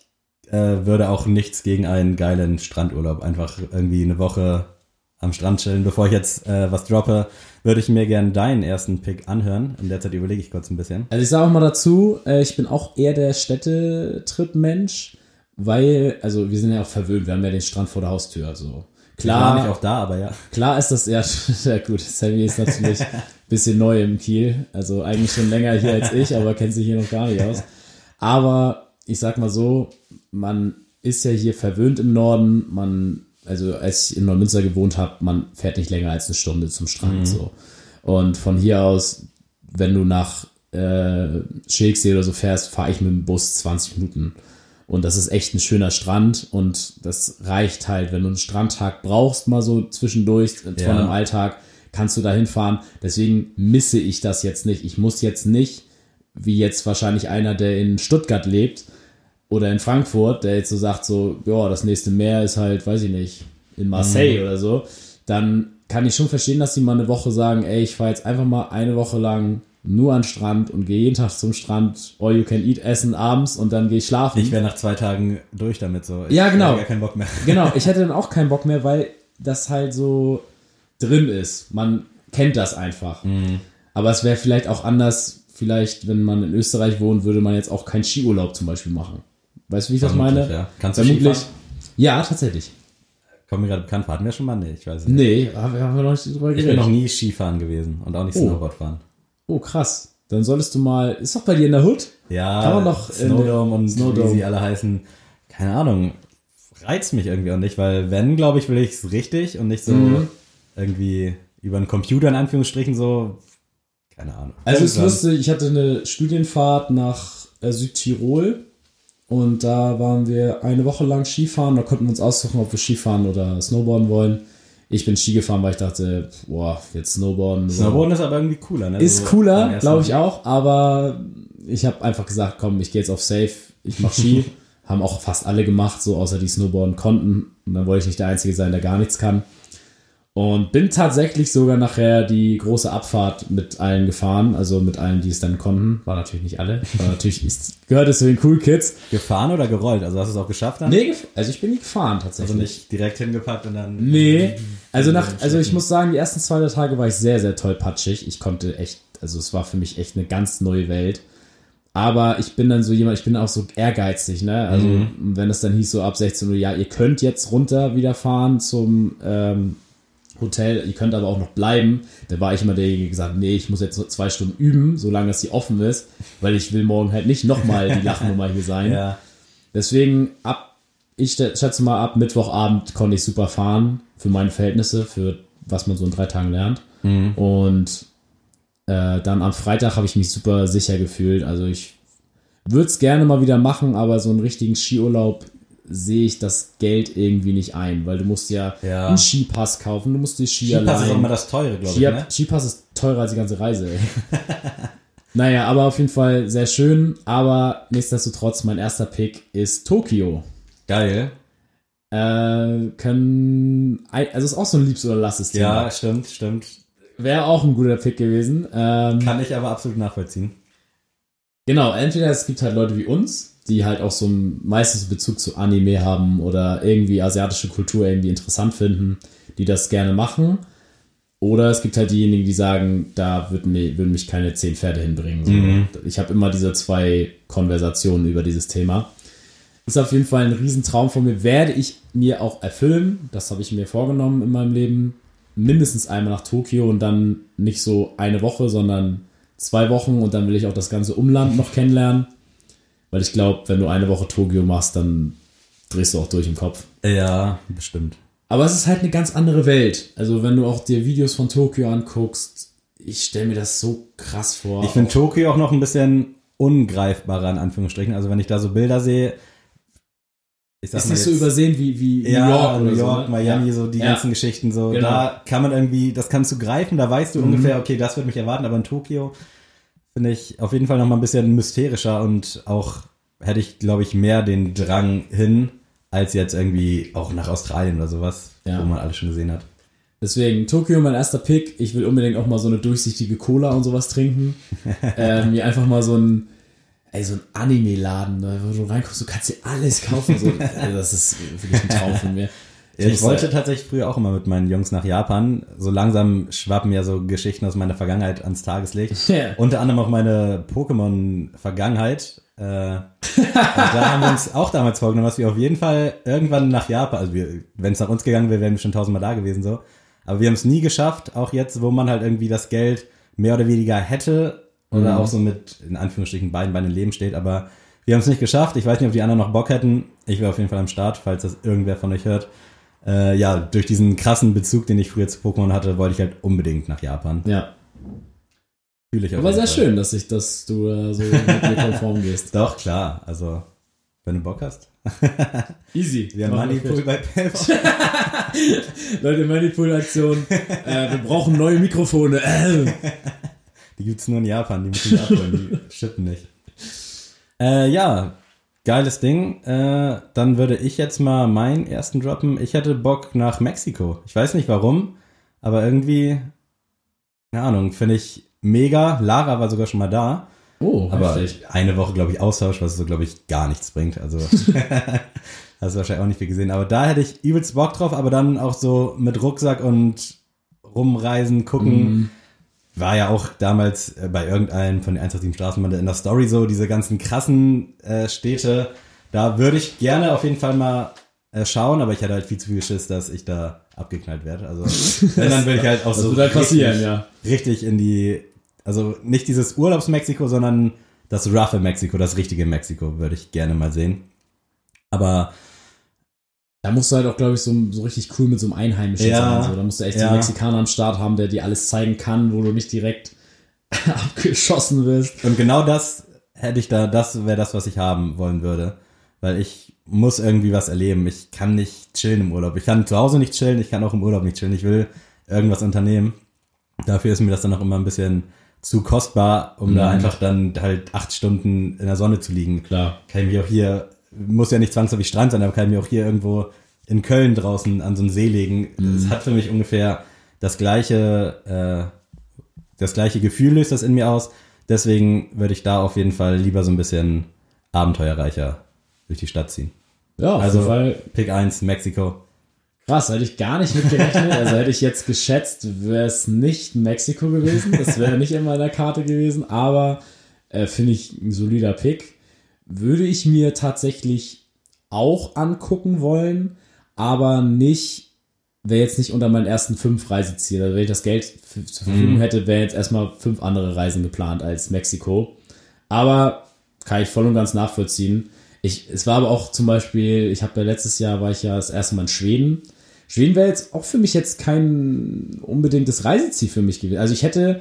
äh, würde auch nichts gegen einen geilen Strandurlaub. Einfach irgendwie eine Woche am Strand chillen. Bevor ich jetzt äh, was droppe, würde ich mir gerne deinen ersten Pick anhören. In der Zeit überlege ich kurz ein bisschen. Also ich sage auch mal dazu, äh, ich bin auch eher der Städtetrip-Mensch, weil, also wir sind ja auch verwöhnt, wir haben ja den Strand vor der Haustür, also Ich war nicht klar, auch da, aber ja. klar ist das ja, sehr gut, Sammy ist natürlich ein bisschen neu im Kiel, also eigentlich schon länger hier als ich, aber kennt sich hier noch gar nicht aus. Aber ich sag mal so, man ist ja hier verwöhnt im Norden, man, also als ich in Neumünster gewohnt habe, man fährt nicht länger als eine Stunde zum Strand so. Und von hier aus, wenn du nach äh, Schilksee oder so fährst, fahre ich mit dem Bus 20 Minuten. Und das ist echt ein schöner Strand und das reicht halt, wenn du einen Strandtag brauchst, mal so zwischendurch von Ja. einem Alltag, kannst du da hinfahren. Deswegen misse ich das jetzt nicht. Ich muss jetzt nicht, wie jetzt wahrscheinlich einer, der in Stuttgart lebt oder in Frankfurt, der jetzt so sagt, so, ja, das nächste Meer ist halt, weiß ich nicht, in Marseille oder so, dann kann ich schon verstehen, dass die mal eine Woche sagen, ey, ich fahre jetzt einfach mal eine Woche lang nur an den Strand und gehe jeden Tag zum Strand, all you can eat, essen abends und dann gehe ich schlafen. Ich wäre nach zwei Tagen durch damit so. Ich Ja, genau. gar keinen Bock mehr. Genau, ich hätte dann auch keinen Bock mehr, weil das halt so drin ist. Man kennt das einfach. Mhm. Aber es wäre vielleicht auch anders, vielleicht, wenn man in Österreich wohnt, würde man jetzt auch keinen Skiurlaub zum Beispiel machen. Weißt du, wie ich das meine? ja. Kannst du Vermutlich. Skifahren? Ja, tatsächlich. Kommt mir gerade bekannt vor. Hatten wir schon mal? Nee, ich weiß nicht. Nee, haben wir noch nicht drüber Ich bin geredet. noch nie Skifahren gewesen und auch nicht Oh. Snowboard fahren. Oh, krass. Dann solltest du mal, ist doch bei dir in der Hood? Ja, Kann man doch in Snowdome und Snowdome. wie sie alle heißen. Keine Ahnung. Reizt mich irgendwie auch nicht, weil wenn, glaube ich, will ich es richtig und nicht so Mhm. irgendwie über einen Computer in Anführungsstrichen so. Keine Ahnung. Also es ist lustig, ich hatte eine Studienfahrt nach äh, Südtirol und da waren wir eine Woche lang Skifahren. Da konnten wir uns aussuchen, ob wir Skifahren oder Snowboarden wollen. Ich bin Ski gefahren, weil ich dachte, boah, jetzt Snowboarden. Snowboarden ist aber irgendwie cooler, ne? Ist So cooler, glaube ich auch, aber ich habe einfach gesagt, komm, ich gehe jetzt auf Safe, ich mache Ski. Haben auch fast alle gemacht, so außer die Snowboarden konnten. Und dann wollte ich nicht der Einzige sein, der gar nichts kann. Und bin tatsächlich sogar nachher die große Abfahrt mit allen gefahren, also mit allen, die es dann konnten. War natürlich nicht alle. War natürlich, ich gehört es zu den Cool Kids. Gefahren oder gerollt? Also hast du es auch geschafft dann? Nee, also ich bin nie gefahren tatsächlich. Also nicht direkt hingepackt und dann. Nee, also nach, also ich muss sagen, die ersten zwei drei Tage war ich sehr, sehr tollpatschig. Ich konnte echt, also es war für mich echt eine ganz neue Welt. Aber ich bin dann so jemand, ich bin auch so ehrgeizig, ne? Also wenn es dann hieß so ab 16 Uhr, ja, ihr könnt jetzt runter wieder fahren zum ähm, Hotel, ihr könnt aber auch noch bleiben. Da war ich immer derjenige, der gesagt, nee, ich muss jetzt so zwei Stunden üben, solange es hier offen ist, weil ich will morgen halt nicht nochmal die Lachnummer hier sein. Ja. Deswegen ab, ich sch- schätze mal, ab Mittwochabend konnte ich super fahren für meine Verhältnisse, für was man so in drei Tagen lernt. Und äh, dann am Freitag habe ich mich super sicher gefühlt. Also ich würde es gerne mal wieder machen, aber so einen richtigen Skiurlaub sehe ich das Geld irgendwie nicht ein, weil du musst ja, Ja. einen Skipass kaufen, du musst die Skier Skipass ist auch leihen. immer das teure, glaube ich. Ski, Ne? Skipass ist teurer als die ganze Reise. Naja, aber auf jeden Fall sehr schön. Aber nichtsdestotrotz, mein erster Pick ist Tokio. Geil. Äh, können, also ist auch so ein Liebs- oder Lasses Thema. Ja, stimmt, stimmt. wäre auch ein guter Pick gewesen. Ähm, Kann ich aber absolut nachvollziehen. Genau, entweder es gibt halt Leute wie uns, die halt auch so meistens Bezug zu Anime haben oder irgendwie asiatische Kultur irgendwie interessant finden, die das gerne machen. Oder es gibt halt diejenigen, die sagen, da würden, würden mich keine zehn Pferde hinbringen. So. Ich habe immer diese zwei Konversationen über dieses Thema. Ist auf jeden Fall ein Riesentraum von mir. Werde ich mir auch erfüllen. Das habe ich mir vorgenommen in meinem Leben. Mindestens einmal nach Tokio und dann nicht so eine Woche, sondern zwei Wochen und dann will ich auch das ganze Umland noch kennenlernen. Weil ich glaube, wenn du eine Woche Tokio machst, dann drehst du auch durch im Kopf. Ja, bestimmt. Aber es ist halt eine ganz andere Welt. Also wenn du auch dir Videos von Tokio anguckst, ich stelle mir das so krass vor. Ich finde Tokio auch noch ein bisschen ungreifbarer, in Anführungsstrichen. Also wenn ich da so Bilder sehe, ist nicht so jetzt- übersehen wie, wie ja, New York New York, so, ne? Miami, ja. so die Ja. ganzen Geschichten so. Genau. Da kann man irgendwie, das kannst du greifen, da weißt du Mhm. ungefähr, okay, das wird mich erwarten, aber in Tokio finde ich auf jeden Fall noch mal ein bisschen mysterischer und auch hätte ich, glaube ich, mehr den Drang hin, als jetzt irgendwie auch nach Australien oder sowas, Ja. wo man alles schon gesehen hat. Deswegen, Tokio mein erster Pick. Ich will unbedingt auch mal so eine durchsichtige Cola und sowas trinken. ähm, mir einfach mal so ein, ey, so ein Anime-Laden, ne, wo du reinkommst, du kannst dir alles kaufen. So. Also das ist wirklich ein Traum von mir. Ich wollte tatsächlich früher auch immer mit meinen Jungs nach Japan. So langsam schwappen ja so Geschichten aus meiner Vergangenheit ans Tageslicht. Ja. Unter anderem auch meine Pokémon-Vergangenheit. Äh, da haben wir uns auch damals vorgenommen, dass wir auf jeden Fall irgendwann nach Japan, also wenn es nach uns gegangen wäre, wären wir schon tausendmal da gewesen so. Aber wir haben es nie geschafft, auch jetzt, wo man halt irgendwie das Geld mehr oder weniger hätte oder auch so mit, in Anführungsstrichen, beiden Beinen im Leben steht. Aber wir haben es nicht geschafft. Ich weiß nicht, ob die anderen noch Bock hätten. Ich wäre auf jeden Fall am Start, falls das irgendwer von euch hört. Äh, ja, durch diesen krassen Bezug, den ich früher zu Pokémon hatte, wollte ich halt unbedingt nach Japan. Ja, Fühle ich aber sehr Fall. schön, dass ich, dass du äh, so mit mir konform gehst. Doch, klar. Also, wenn du Bock hast. Easy. Wir haben Moneypool bei PayPal. Leute, Manipulation. äh, wir brauchen neue Mikrofone. Äh. Die gibt's nur in Japan, die müssen wir abholen, die shippen nicht. Äh, ja, geiles Ding. Äh, dann würde ich jetzt mal meinen ersten droppen. Ich hätte Bock nach Mexiko. Ich weiß nicht warum, aber irgendwie, keine Ahnung, finde ich mega. Lara war sogar schon mal da. Oh, Aber heftig. eine Woche, glaube ich, Austausch, was so, glaube ich, gar nichts bringt. Also hast du wahrscheinlich auch nicht viel gesehen. Aber da hätte ich übelst Bock drauf, aber dann auch so mit Rucksack und rumreisen, gucken. Mhm. War ja auch damals äh, bei irgendeinem von den 187 Straßenbahn in der Story so, diese ganzen krassen äh, Städte. Da würde ich gerne auf jeden Fall mal äh, schauen, aber ich hätte halt viel zu viel Schiss, dass ich da abgeknallt werde. Also wenn, dann will ich halt auch Das so halt passieren, richtig- ja. richtig in die, also nicht dieses Urlaubsmexiko, sondern das roughe Mexiko, das richtige Mexiko würde ich gerne mal sehen. Aber Da musst du halt auch, glaube ich, so, so richtig cool mit so einem Einheimischen Ja, sein. So. Da musst du echt ja. so einen Mexikaner am Start haben, der dir alles zeigen kann, wo du nicht direkt abgeschossen wirst. und genau das hätte ich da, das wäre das, was ich haben wollen würde. Weil ich muss irgendwie was erleben. Ich kann nicht chillen im Urlaub. Ich kann zu Hause nicht chillen, ich kann auch im Urlaub nicht chillen. Ich will irgendwas unternehmen. Dafür ist mir das dann auch immer ein bisschen zu kostbar, um da Mhm. einfach dann halt acht Stunden in der Sonne zu liegen. Klar. kann ich mich auch hier, muss ja nicht zwangsläufig Strand sein, aber kann ich mich auch hier irgendwo in Köln draußen an so einen See legen. Es hat für mich ungefähr das gleiche, äh, das gleiche Gefühl löst das in mir aus. Deswegen würde ich da auf jeden Fall lieber so ein bisschen abenteuerreicher durch die Stadt ziehen. Ja, Also Fall Pick 1, Mexiko. krass. Hätte ich gar nicht mitgerechnet. Also hätte ich jetzt geschätzt, wäre es nicht Mexiko gewesen. Das wäre nicht immer in der Karte gewesen. Aber äh, finde ich ein solider Pick. Würde ich mir tatsächlich auch angucken wollen, aber nicht, wäre jetzt nicht unter meinen ersten fünf Reisezielen. Also wenn ich das Geld zur Verfügung hätte, wären jetzt erstmal fünf andere Reisen geplant als Mexiko. Aber kann ich voll und ganz nachvollziehen. Ich, es war aber auch zum Beispiel, ich habe ja letztes Jahr war ich ja das erste Mal in Schweden. Schweden wäre jetzt auch für mich jetzt kein unbedingtes Reiseziel für mich gewesen. Also ich hätte,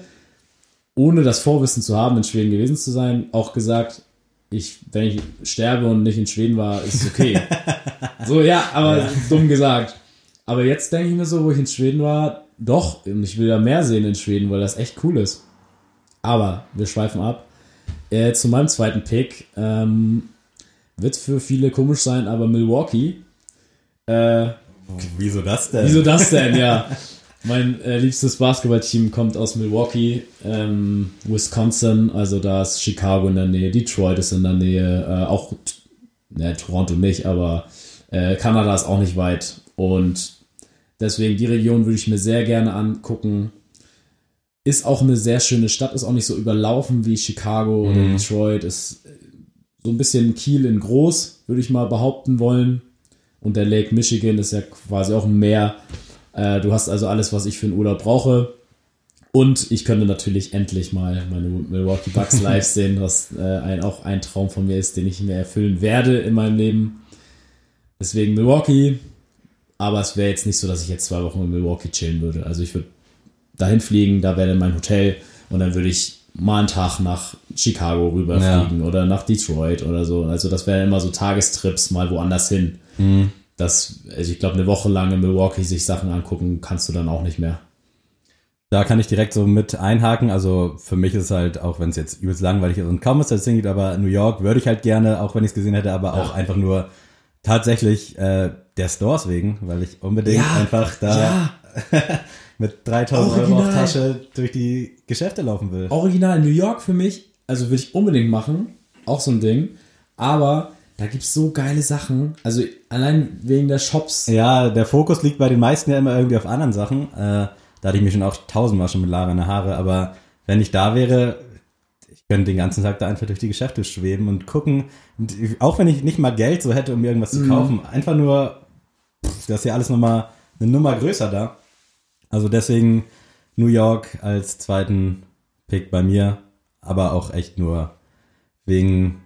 ohne das Vorwissen zu haben, in Schweden gewesen zu sein, auch gesagt, ich, wenn ich sterbe und nicht in Schweden war, ist okay. so, ja, aber dumm gesagt. Aber jetzt denke ich mir so, wo ich in Schweden war, doch, und ich will da mehr sehen in Schweden, weil das echt cool ist. Aber wir schweifen ab. Äh, zu meinem zweiten Pick. Ähm, wird für viele komisch sein, aber Milwaukee. Äh, Wieso das denn? wieso das denn, ja? Mein äh, liebstes Basketballteam kommt aus Milwaukee, ähm, Wisconsin, also da ist Chicago in der Nähe, Detroit ist in der Nähe, äh, auch, ne, Toronto nicht, aber äh, Kanada ist auch nicht weit. Und deswegen die Region würde ich mir sehr gerne angucken. Ist auch eine sehr schöne Stadt, ist auch nicht so überlaufen wie Chicago oder Detroit, ist äh, so ein bisschen Kiel in groß, würde ich mal behaupten wollen. Und der Lake Michigan ist ja quasi auch ein Meer. Äh, du hast also alles, was ich für einen Urlaub brauche. Und ich könnte natürlich endlich mal meine Milwaukee Bucks live sehen, was äh, ein, auch ein Traum von mir ist, den ich mir erfüllen werde in meinem Leben. Deswegen Milwaukee. Aber es wäre jetzt nicht so, dass ich jetzt zwei Wochen in Milwaukee chillen würde. Also ich würde dahin fliegen, da wäre dann mein Hotel und dann würde ich mal einen Tag nach Chicago rüberfliegen oder nach Detroit oder so. Also das wären immer so Tagestrips mal woanders hin. Das, also ich glaube, eine Woche lang in Milwaukee sich Sachen angucken, kannst du dann auch nicht mehr. Da kann ich direkt so mit einhaken. Also für mich ist es halt, auch wenn es jetzt übelst langweilig ist und kaum was das Ding gibt, aber New York würde ich halt gerne, auch wenn ich es gesehen hätte, aber auch einfach nur tatsächlich äh, der Stores wegen, weil ich unbedingt Ja, einfach da ja. mit 3000 Euro auf Original. Tasche durch die Geschäfte laufen will. Original New York für mich, also würde ich unbedingt machen, auch so ein Ding. Aber da gibt's so geile Sachen. Also allein wegen der Shops. Ja, der Fokus liegt bei den meisten ja immer irgendwie auf anderen Sachen. Äh, da hatte ich mich schon auch tausendmal schon mit Lara in der Haare, aber wenn ich da wäre, ich könnte den ganzen Tag da einfach durch die Geschäfte schweben und gucken. Und auch wenn ich nicht mal Geld so hätte, um mir irgendwas zu kaufen, einfach nur, pff, das ist ja alles nochmal eine Nummer größer da. Also deswegen New York als zweiten Pick bei mir, aber auch echt nur wegen,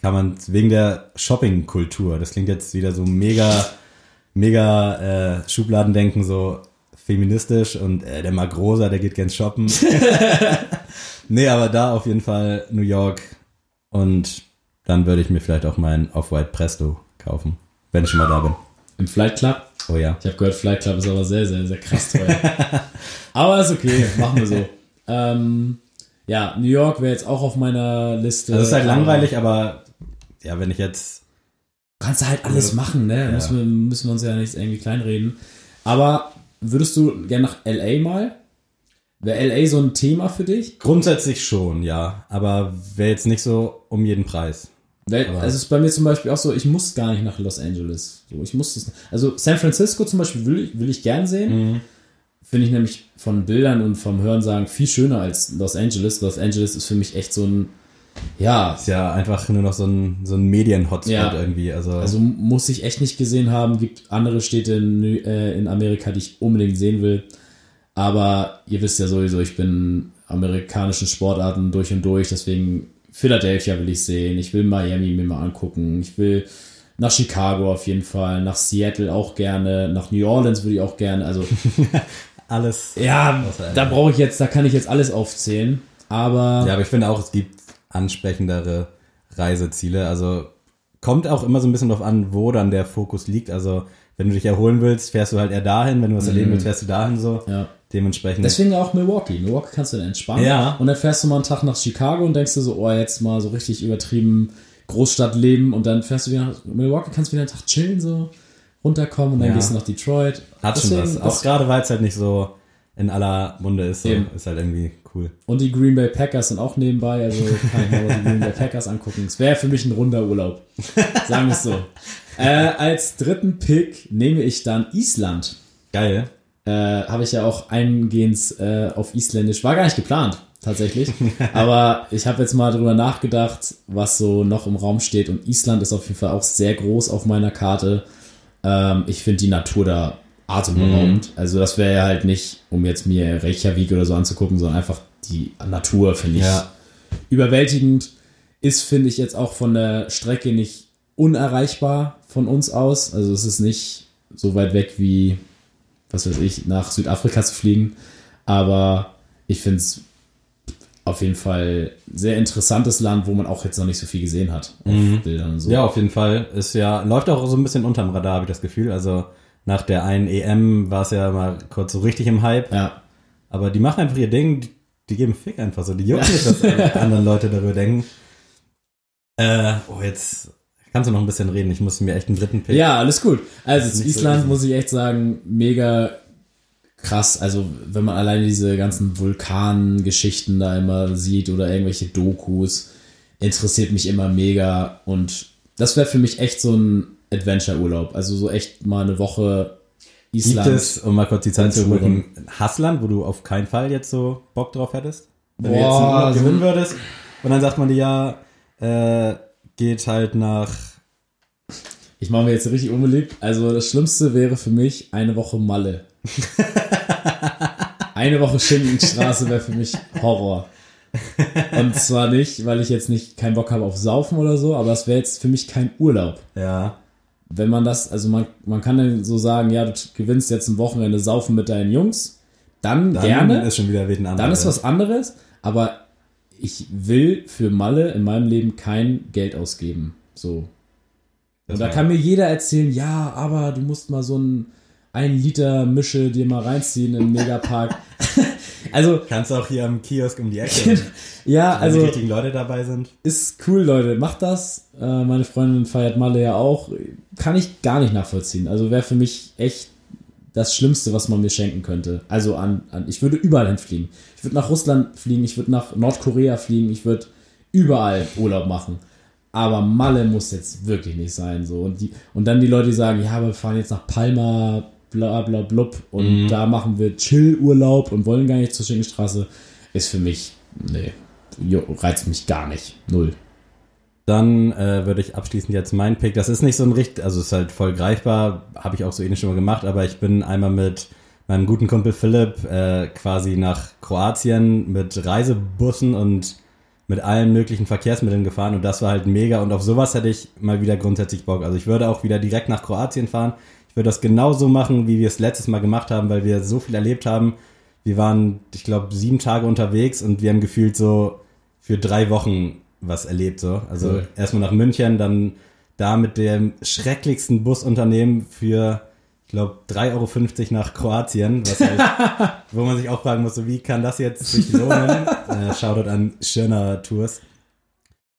kann man, wegen der Shopping-Kultur. Das klingt jetzt wieder so mega, mega äh, Schubladendenken, so feministisch und äh, der mag rosa, der geht gern shoppen. nee, aber da auf jeden Fall New York und dann würde ich mir vielleicht auch meinen Off-White Presto kaufen, wenn ich schon mal da bin. Im Flight Club. Oh ja. Ich habe gehört, Flight Club ist aber sehr, sehr, sehr krass teuer. aber ist okay, machen wir so. Ähm, ja, New York wäre jetzt auch auf meiner Liste. Also es ist halt aber langweilig, aber ja, wenn ich jetzt Kannst du halt alles machen, ne? Ja. Müssen, wir, müssen wir uns ja nicht irgendwie kleinreden. Aber würdest du gerne nach L.A. mal? Wäre L.A. so ein Thema für dich? grundsätzlich schon, ja, aber wäre jetzt nicht so um jeden Preis. Weil, also es ist bei mir zum Beispiel auch so, ich muss gar nicht nach Los Angeles. So, ich muss das. Also San Francisco zum Beispiel will ich, will ich gern sehen. Finde ich nämlich von Bildern und vom Hörensagen viel schöner als Los Angeles. Los Angeles ist für mich echt so ein, ja, Ist ja einfach nur noch so ein, so ein Medien-Hotspot Ja. irgendwie. Also, also muss ich echt nicht gesehen haben. Gibt andere Städte in, äh, in Amerika, die ich unbedingt sehen will. Aber ihr wisst ja sowieso, ich bin amerikanischen Sportarten durch und durch, deswegen Philadelphia will ich sehen, ich will Miami mir mal angucken, ich will nach Chicago auf jeden Fall, nach Seattle auch gerne, nach New Orleans würde ich auch gerne, also alles. ja, da brauche ich jetzt, da kann ich jetzt alles aufzählen, aber Ja, aber ich finde auch, es gibt ansprechendere Reiseziele. Also kommt auch immer so ein bisschen drauf an, wo dann der Fokus liegt. Also wenn du dich erholen willst, fährst du halt eher dahin. Wenn du was erleben willst, fährst du dahin so. ja. Dementsprechend. Deswegen auch Milwaukee. Milwaukee kannst du dann entspannen. Ja. Und dann fährst du mal einen Tag nach Chicago und denkst dir so, oh, jetzt mal so richtig übertrieben Großstadtleben. Und dann fährst du wieder nach Milwaukee, kannst wieder einen Tag chillen, so runterkommen und dann Ja. gehst du nach Detroit. hat schon Deswegen, was. das- Auch gerade weil es halt nicht so in aller Munde ist, so, ist halt irgendwie cool. Und die Green Bay Packers sind auch nebenbei, also kann ich mir die Green Bay Packers angucken. Es wäre für mich ein runder Urlaub. Sagen wir es so. Äh, als dritten Pick nehme ich dann Island. Geil. äh, habe ich ja auch eingehend äh, auf Isländisch, war gar nicht geplant, tatsächlich. Aber ich habe jetzt mal drüber nachgedacht, was so noch im Raum steht. Und Island ist auf jeden Fall auch sehr groß auf meiner Karte. Ähm, ich finde die Natur da atemberaubend. Also das wäre ja halt nicht, um jetzt mir Reykjavik oder so anzugucken, sondern einfach die Natur finde ich Ja. überwältigend. Ist, finde ich, jetzt auch von der Strecke nicht unerreichbar von uns aus. Also es ist nicht so weit weg wie, was weiß ich, nach Südafrika zu fliegen. Aber ich finde es auf jeden Fall sehr interessantes Land, wo man auch jetzt noch nicht so viel gesehen hat auf Bildern und so. Ja, auf jeden Fall. Ist ja, läuft auch so ein bisschen unterm Radar, habe ich das Gefühl. Also nach der einen EM war es ja mal kurz so richtig im Hype. ja. Aber die machen einfach ihr Ding, die, die geben Fick einfach so. Die jucken nicht, was andere Leute darüber denken. Äh, oh, jetzt kannst du noch ein bisschen reden. Ich muss mir echt einen dritten Pick. Ja, alles gut. Also zu so Island easy. muss ich echt sagen, mega krass. Also, wenn man alleine diese ganzen Vulkangeschichten da immer sieht oder irgendwelche Dokus, interessiert mich immer mega. Und das wäre für mich echt so ein Adventure-Urlaub. Also so echt mal eine Woche Gibt Island. es, um mal kurz die Zeit zu überbrücken, Hassland, wo du auf keinen Fall jetzt so Bock drauf hättest? Wenn du Boah, jetzt einen Urlaub so- gewinnen würdest und dann sagt man dir, ja, äh, geht halt nach, Ich mache mir jetzt richtig unbeliebt. Also das Schlimmste wäre für mich eine Woche Malle. eine Woche Schinkenstraße wäre für mich Horror. Und zwar nicht, weil ich jetzt nicht keinen Bock habe auf Saufen oder so, aber es wäre jetzt für mich kein Urlaub. ja, Wenn man das, also man, man kann dann so sagen, ja, du gewinnst jetzt ein Wochenende Saufen mit deinen Jungs, dann, dann gerne, ist schon wieder ein anderes. dann ist was anderes, aber ich will für Malle in meinem Leben kein Geld ausgeben. So. Und da kann mir jeder erzählen, ja, aber du musst mal so ein ein Liter Mische dir mal reinziehen im Megapark. also, Kannst du auch hier am Kiosk um die Ecke, ja, wenn also die richtigen Leute dabei sind. ist cool, Leute. Macht das. Äh, meine Freundin feiert Malle ja auch. Kann ich gar nicht nachvollziehen. Also wäre für mich echt das Schlimmste, was man mir schenken könnte. Also an, an ich würde überall hinfliegen. Ich würde nach Russland fliegen, ich würde nach Nordkorea fliegen, ich würde überall Urlaub machen. Aber Malle muss jetzt wirklich nicht sein. So. Und, die, und dann die Leute, die sagen, ja, wir fahren jetzt nach Palma, bla bla blub, und da machen wir Chill-Urlaub und wollen gar nicht zur Schinkenstraße, ist für mich, nee, jo, reizt mich gar nicht. Null. Dann äh, würde ich abschließend jetzt meinen Pick. Das ist nicht so ein richtig, also ist halt voll greifbar, habe ich auch so ähnlich schon mal gemacht, aber ich bin einmal mit meinem guten Kumpel Philipp äh, quasi nach Kroatien mit Reisebussen und mit allen möglichen Verkehrsmitteln gefahren und das war halt mega und auf sowas hätte ich mal wieder grundsätzlich Bock. Also ich würde auch wieder direkt nach Kroatien fahren. Ich würde das genauso machen, wie wir es letztes Mal gemacht haben, weil wir so viel erlebt haben. Wir waren, ich glaube, sieben Tage unterwegs und wir haben gefühlt so für drei Wochen was erlebt. So. Also Cool. erstmal nach München, dann da mit dem schrecklichsten Busunternehmen für, ich glaube, 3,50 Euro nach Kroatien, halt, wo man sich auch fragen muss, so, wie kann das jetzt sich lohnen? äh, Shoutout an Schöner Tours.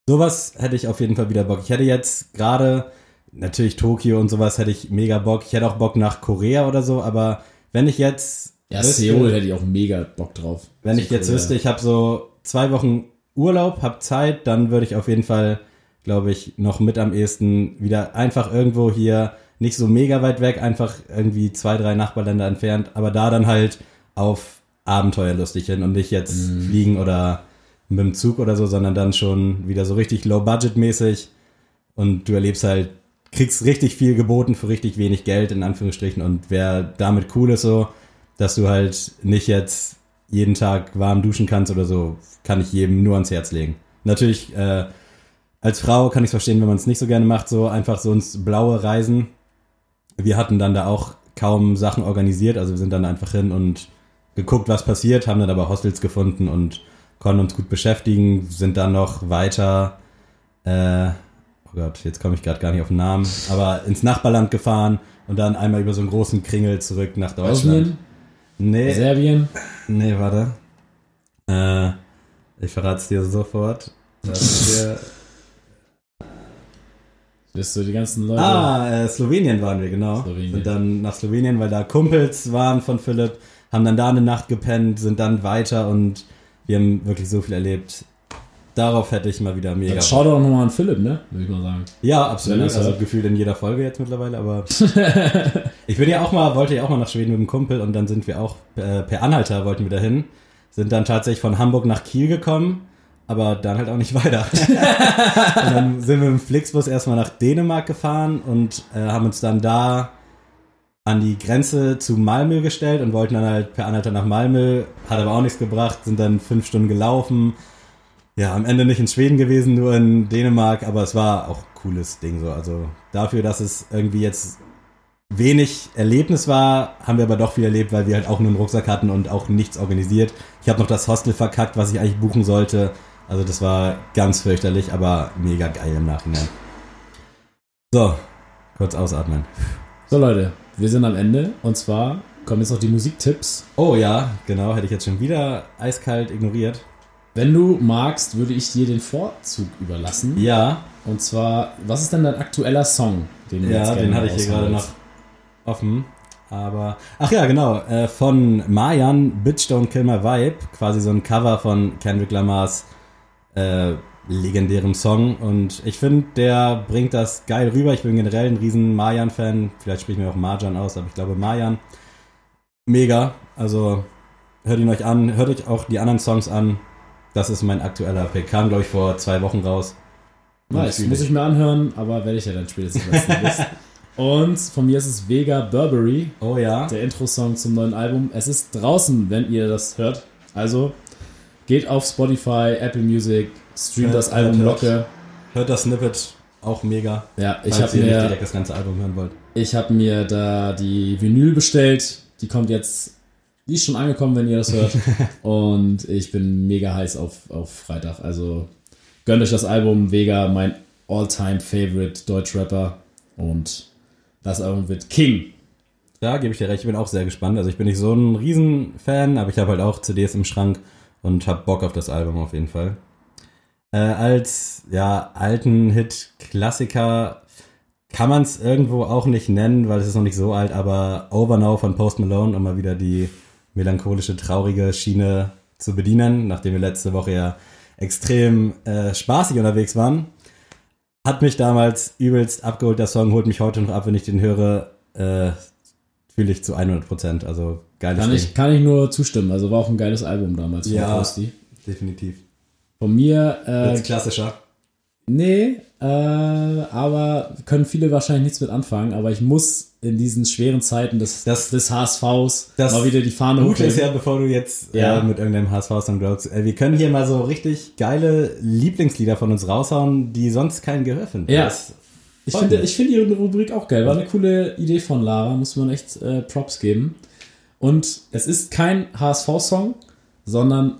Sowas hätte ich auf jeden Fall wieder Bock. Ich hätte jetzt gerade, natürlich Tokio und sowas hätte ich mega Bock. Ich hätte auch Bock nach Korea oder so, aber wenn ich jetzt Ja, wüsste- Seoul hätte ich auch mega Bock drauf. wenn ich jetzt Korea. wüsste, ich habe so zwei Wochen Urlaub, habe Zeit, dann würde ich auf jeden Fall, glaube ich, noch mit am ehesten wieder einfach irgendwo hier, nicht so mega weit weg, einfach irgendwie zwei, drei Nachbarländer entfernt, aber da dann halt auf Abenteuerlustig hin und nicht jetzt Mhm. fliegen oder mit dem Zug oder so, sondern dann schon wieder so richtig low-budget-mäßig und du erlebst halt, kriegst richtig viel geboten für richtig wenig Geld, in Anführungsstrichen, und wer damit cool ist so, dass du halt nicht jetzt jeden Tag warm duschen kannst oder so, kann ich jedem nur ans Herz legen. Natürlich, äh, als Frau kann ich es verstehen, wenn man es nicht so gerne macht, so einfach so ins blaue Reisen. Wir hatten dann da auch kaum Sachen organisiert, also wir sind dann einfach hin und geguckt, was passiert, haben dann aber Hostels gefunden und konnten uns gut beschäftigen, sind dann noch weiter, äh, oh Gott, jetzt komme ich gerade gar nicht auf den Namen, aber ins Nachbarland gefahren und dann einmal über so einen großen Kringel zurück nach Deutschland. Bosnien, Nee, Serbien. Nee, warte. Äh, ich verrate es dir sofort. wir- Bist du die ganzen Leute? ah, äh, Slowenien waren wir, genau. Slowenien. Sind dann nach Slowenien, weil da Kumpels waren von Philipp, haben dann da eine Nacht gepennt, sind dann weiter und wir haben wirklich so viel erlebt. Darauf hätte ich mal wieder mega. Dann schau doch nochmal an Philipp, ne? Würde ich mal sagen. Ja, absolut. Also hört. gefühlt in jeder Folge jetzt mittlerweile, aber ich bin ja auch mal, wollte ja auch mal nach Schweden mit dem Kumpel und dann sind wir auch äh, per Anhalter wollten wir dahin, sind dann tatsächlich von Hamburg nach Kiel gekommen, aber dann halt auch nicht weiter. und dann sind wir im Flixbus erstmal nach Dänemark gefahren und äh, haben uns dann da an die Grenze zu Malmö gestellt und wollten dann halt per Anhalter nach Malmö, hat aber auch nichts gebracht, sind dann fünf Stunden gelaufen, ja, am Ende nicht in Schweden gewesen, nur in Dänemark, aber es war auch ein cooles Ding so. Also dafür, dass es irgendwie jetzt wenig Erlebnis war, haben wir aber doch viel erlebt, weil wir halt auch nur einen Rucksack hatten und auch nichts organisiert. Ich habe noch das Hostel verkackt, was ich eigentlich buchen sollte. Also das war ganz fürchterlich, aber mega geil im Nachhinein. So, kurz ausatmen. So, Leute, wir sind am Ende. Und zwar kommen jetzt noch die Musiktipps. Oh ja, genau, hätte ich jetzt schon wieder eiskalt ignoriert. Wenn du magst, würde ich dir den Vorzug überlassen. Ja, Und zwar, was ist denn dein aktueller Song? Den du Ja, den hatte ich hier gerade noch offen. Aber, ach ja, genau, äh, von Mayan, Bitch Don't Kill My Vibe, quasi so ein Cover von Kendrick Lamars äh, legendärem Song. Und ich finde, der bringt das geil rüber. Ich bin generell ein riesen Mayan-Fan. Vielleicht spricht mir auch Marjan aus, aber ich glaube Mayan. Mega. Also hört ihn euch an, hört euch auch die anderen Songs an. Das ist mein aktueller Pick. Kam, glaube ich, vor zwei Wochen raus. Nice, muss ich mir anhören, aber werde ich ja dann spätestens wissen. Und von mir ist es Vega Burberry, Oh ja. der Intro-Song zum neuen Album. Es ist draußen, wenn ihr das hört. Also geht auf Spotify, Apple Music, streamt das Album hört, locker. Hört das Snippet auch mega. Ja, ich habe mir, direkt das ganze Album hören wollt. ich hab mir da die Vinyl bestellt. Die kommt jetzt, die ist schon angekommen, wenn ihr das hört. Und ich bin mega heiß auf, auf Freitag. Also gönnt euch das Album. Vega, mein All-Time-Favorite Deutschrapper. Und das Album wird King. Da gebe ich dir recht, ich bin auch sehr gespannt. Also ich bin nicht so ein Riesenfan, aber ich habe halt auch CDs im Schrank und habe Bock auf das Album auf jeden Fall. Äh, als ja alten Hit-Klassiker kann man es irgendwo auch nicht nennen, weil es ist noch nicht so alt, aber Over Now von Post Malone, um mal wieder die melancholische, traurige Schiene zu bedienen, nachdem wir letzte Woche ja extrem äh, spaßig unterwegs waren. Hat mich damals übelst abgeholt, der Song holt mich heute noch ab, wenn ich den höre, äh, fühle ich zu 100 Prozent. Also geiles Kann Ding. ich, kann ich nur zustimmen. Also war auch ein geiles Album damals von Ja. Posty. Definitiv. Von mir, äh, Jetzt klassischer. Nee, äh, aber können viele wahrscheinlich nichts mit anfangen. Aber ich muss in diesen schweren Zeiten des, Das- des HSVs das mal wieder die Fahne Gute ist ja, bevor du jetzt Ja. äh, mit irgendeinem HSV-Song droppst, äh, wir können hier mal so richtig geile Lieblingslieder von uns raushauen, die sonst kein Gehör finden. Ja. Das- Ich finde, ich finde die Rubrik auch geil. War eine coole Idee von Lara, muss man echt äh, Props geben. Und es ist kein HSV-Song, sondern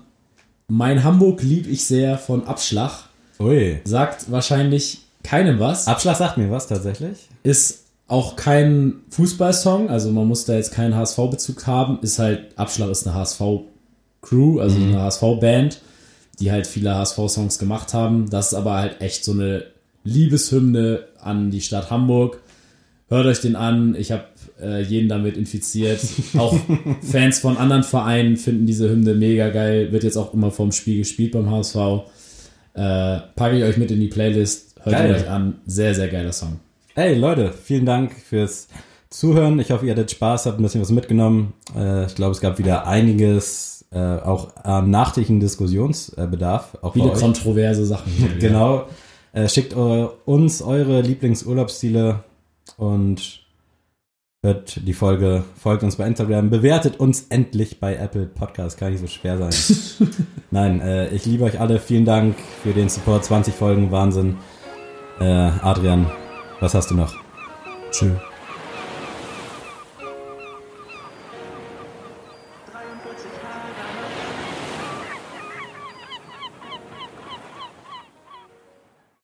Mein Hamburg lieb ich sehr von Abschlag. Ui. Sagt wahrscheinlich keinem was. Abschlag sagt mir was tatsächlich. Ist auch kein Fußballsong, also man muss da jetzt keinen HSV-Bezug haben. Ist halt, Abschlag ist eine HSV-Crew, also eine HSV-Band, die halt viele HSV-Songs gemacht haben. Das ist aber halt echt so eine Liebeshymne an die Stadt Hamburg. Hört euch den an. Ich habe äh, jeden damit infiziert. Auch Fans von anderen Vereinen finden diese Hymne mega geil. Wird jetzt auch immer vom Spiel gespielt beim HSV. Äh, packe ich euch mit in die Playlist. Hört Geil. euch an. Sehr, sehr geiler Song. Hey Leute, vielen Dank fürs Zuhören. Ich hoffe, ihr hattet Spaß, habt ein bisschen was mitgenommen. Äh, ich glaube, es gab wieder einiges äh, auch an nachträglichen Diskussionsbedarf. Auch bei Viele kontroverse Sachen. hier. Genau. Äh, schickt uns eure Lieblingsurlaubsziele und hört die Folge, folgt uns bei Instagram, bewertet uns endlich bei Apple Podcast, kann nicht so schwer sein. Nein, äh, ich liebe euch alle, vielen Dank für den Support, 20 Folgen, Wahnsinn. Äh, Adrian, was hast du noch? Tschüss.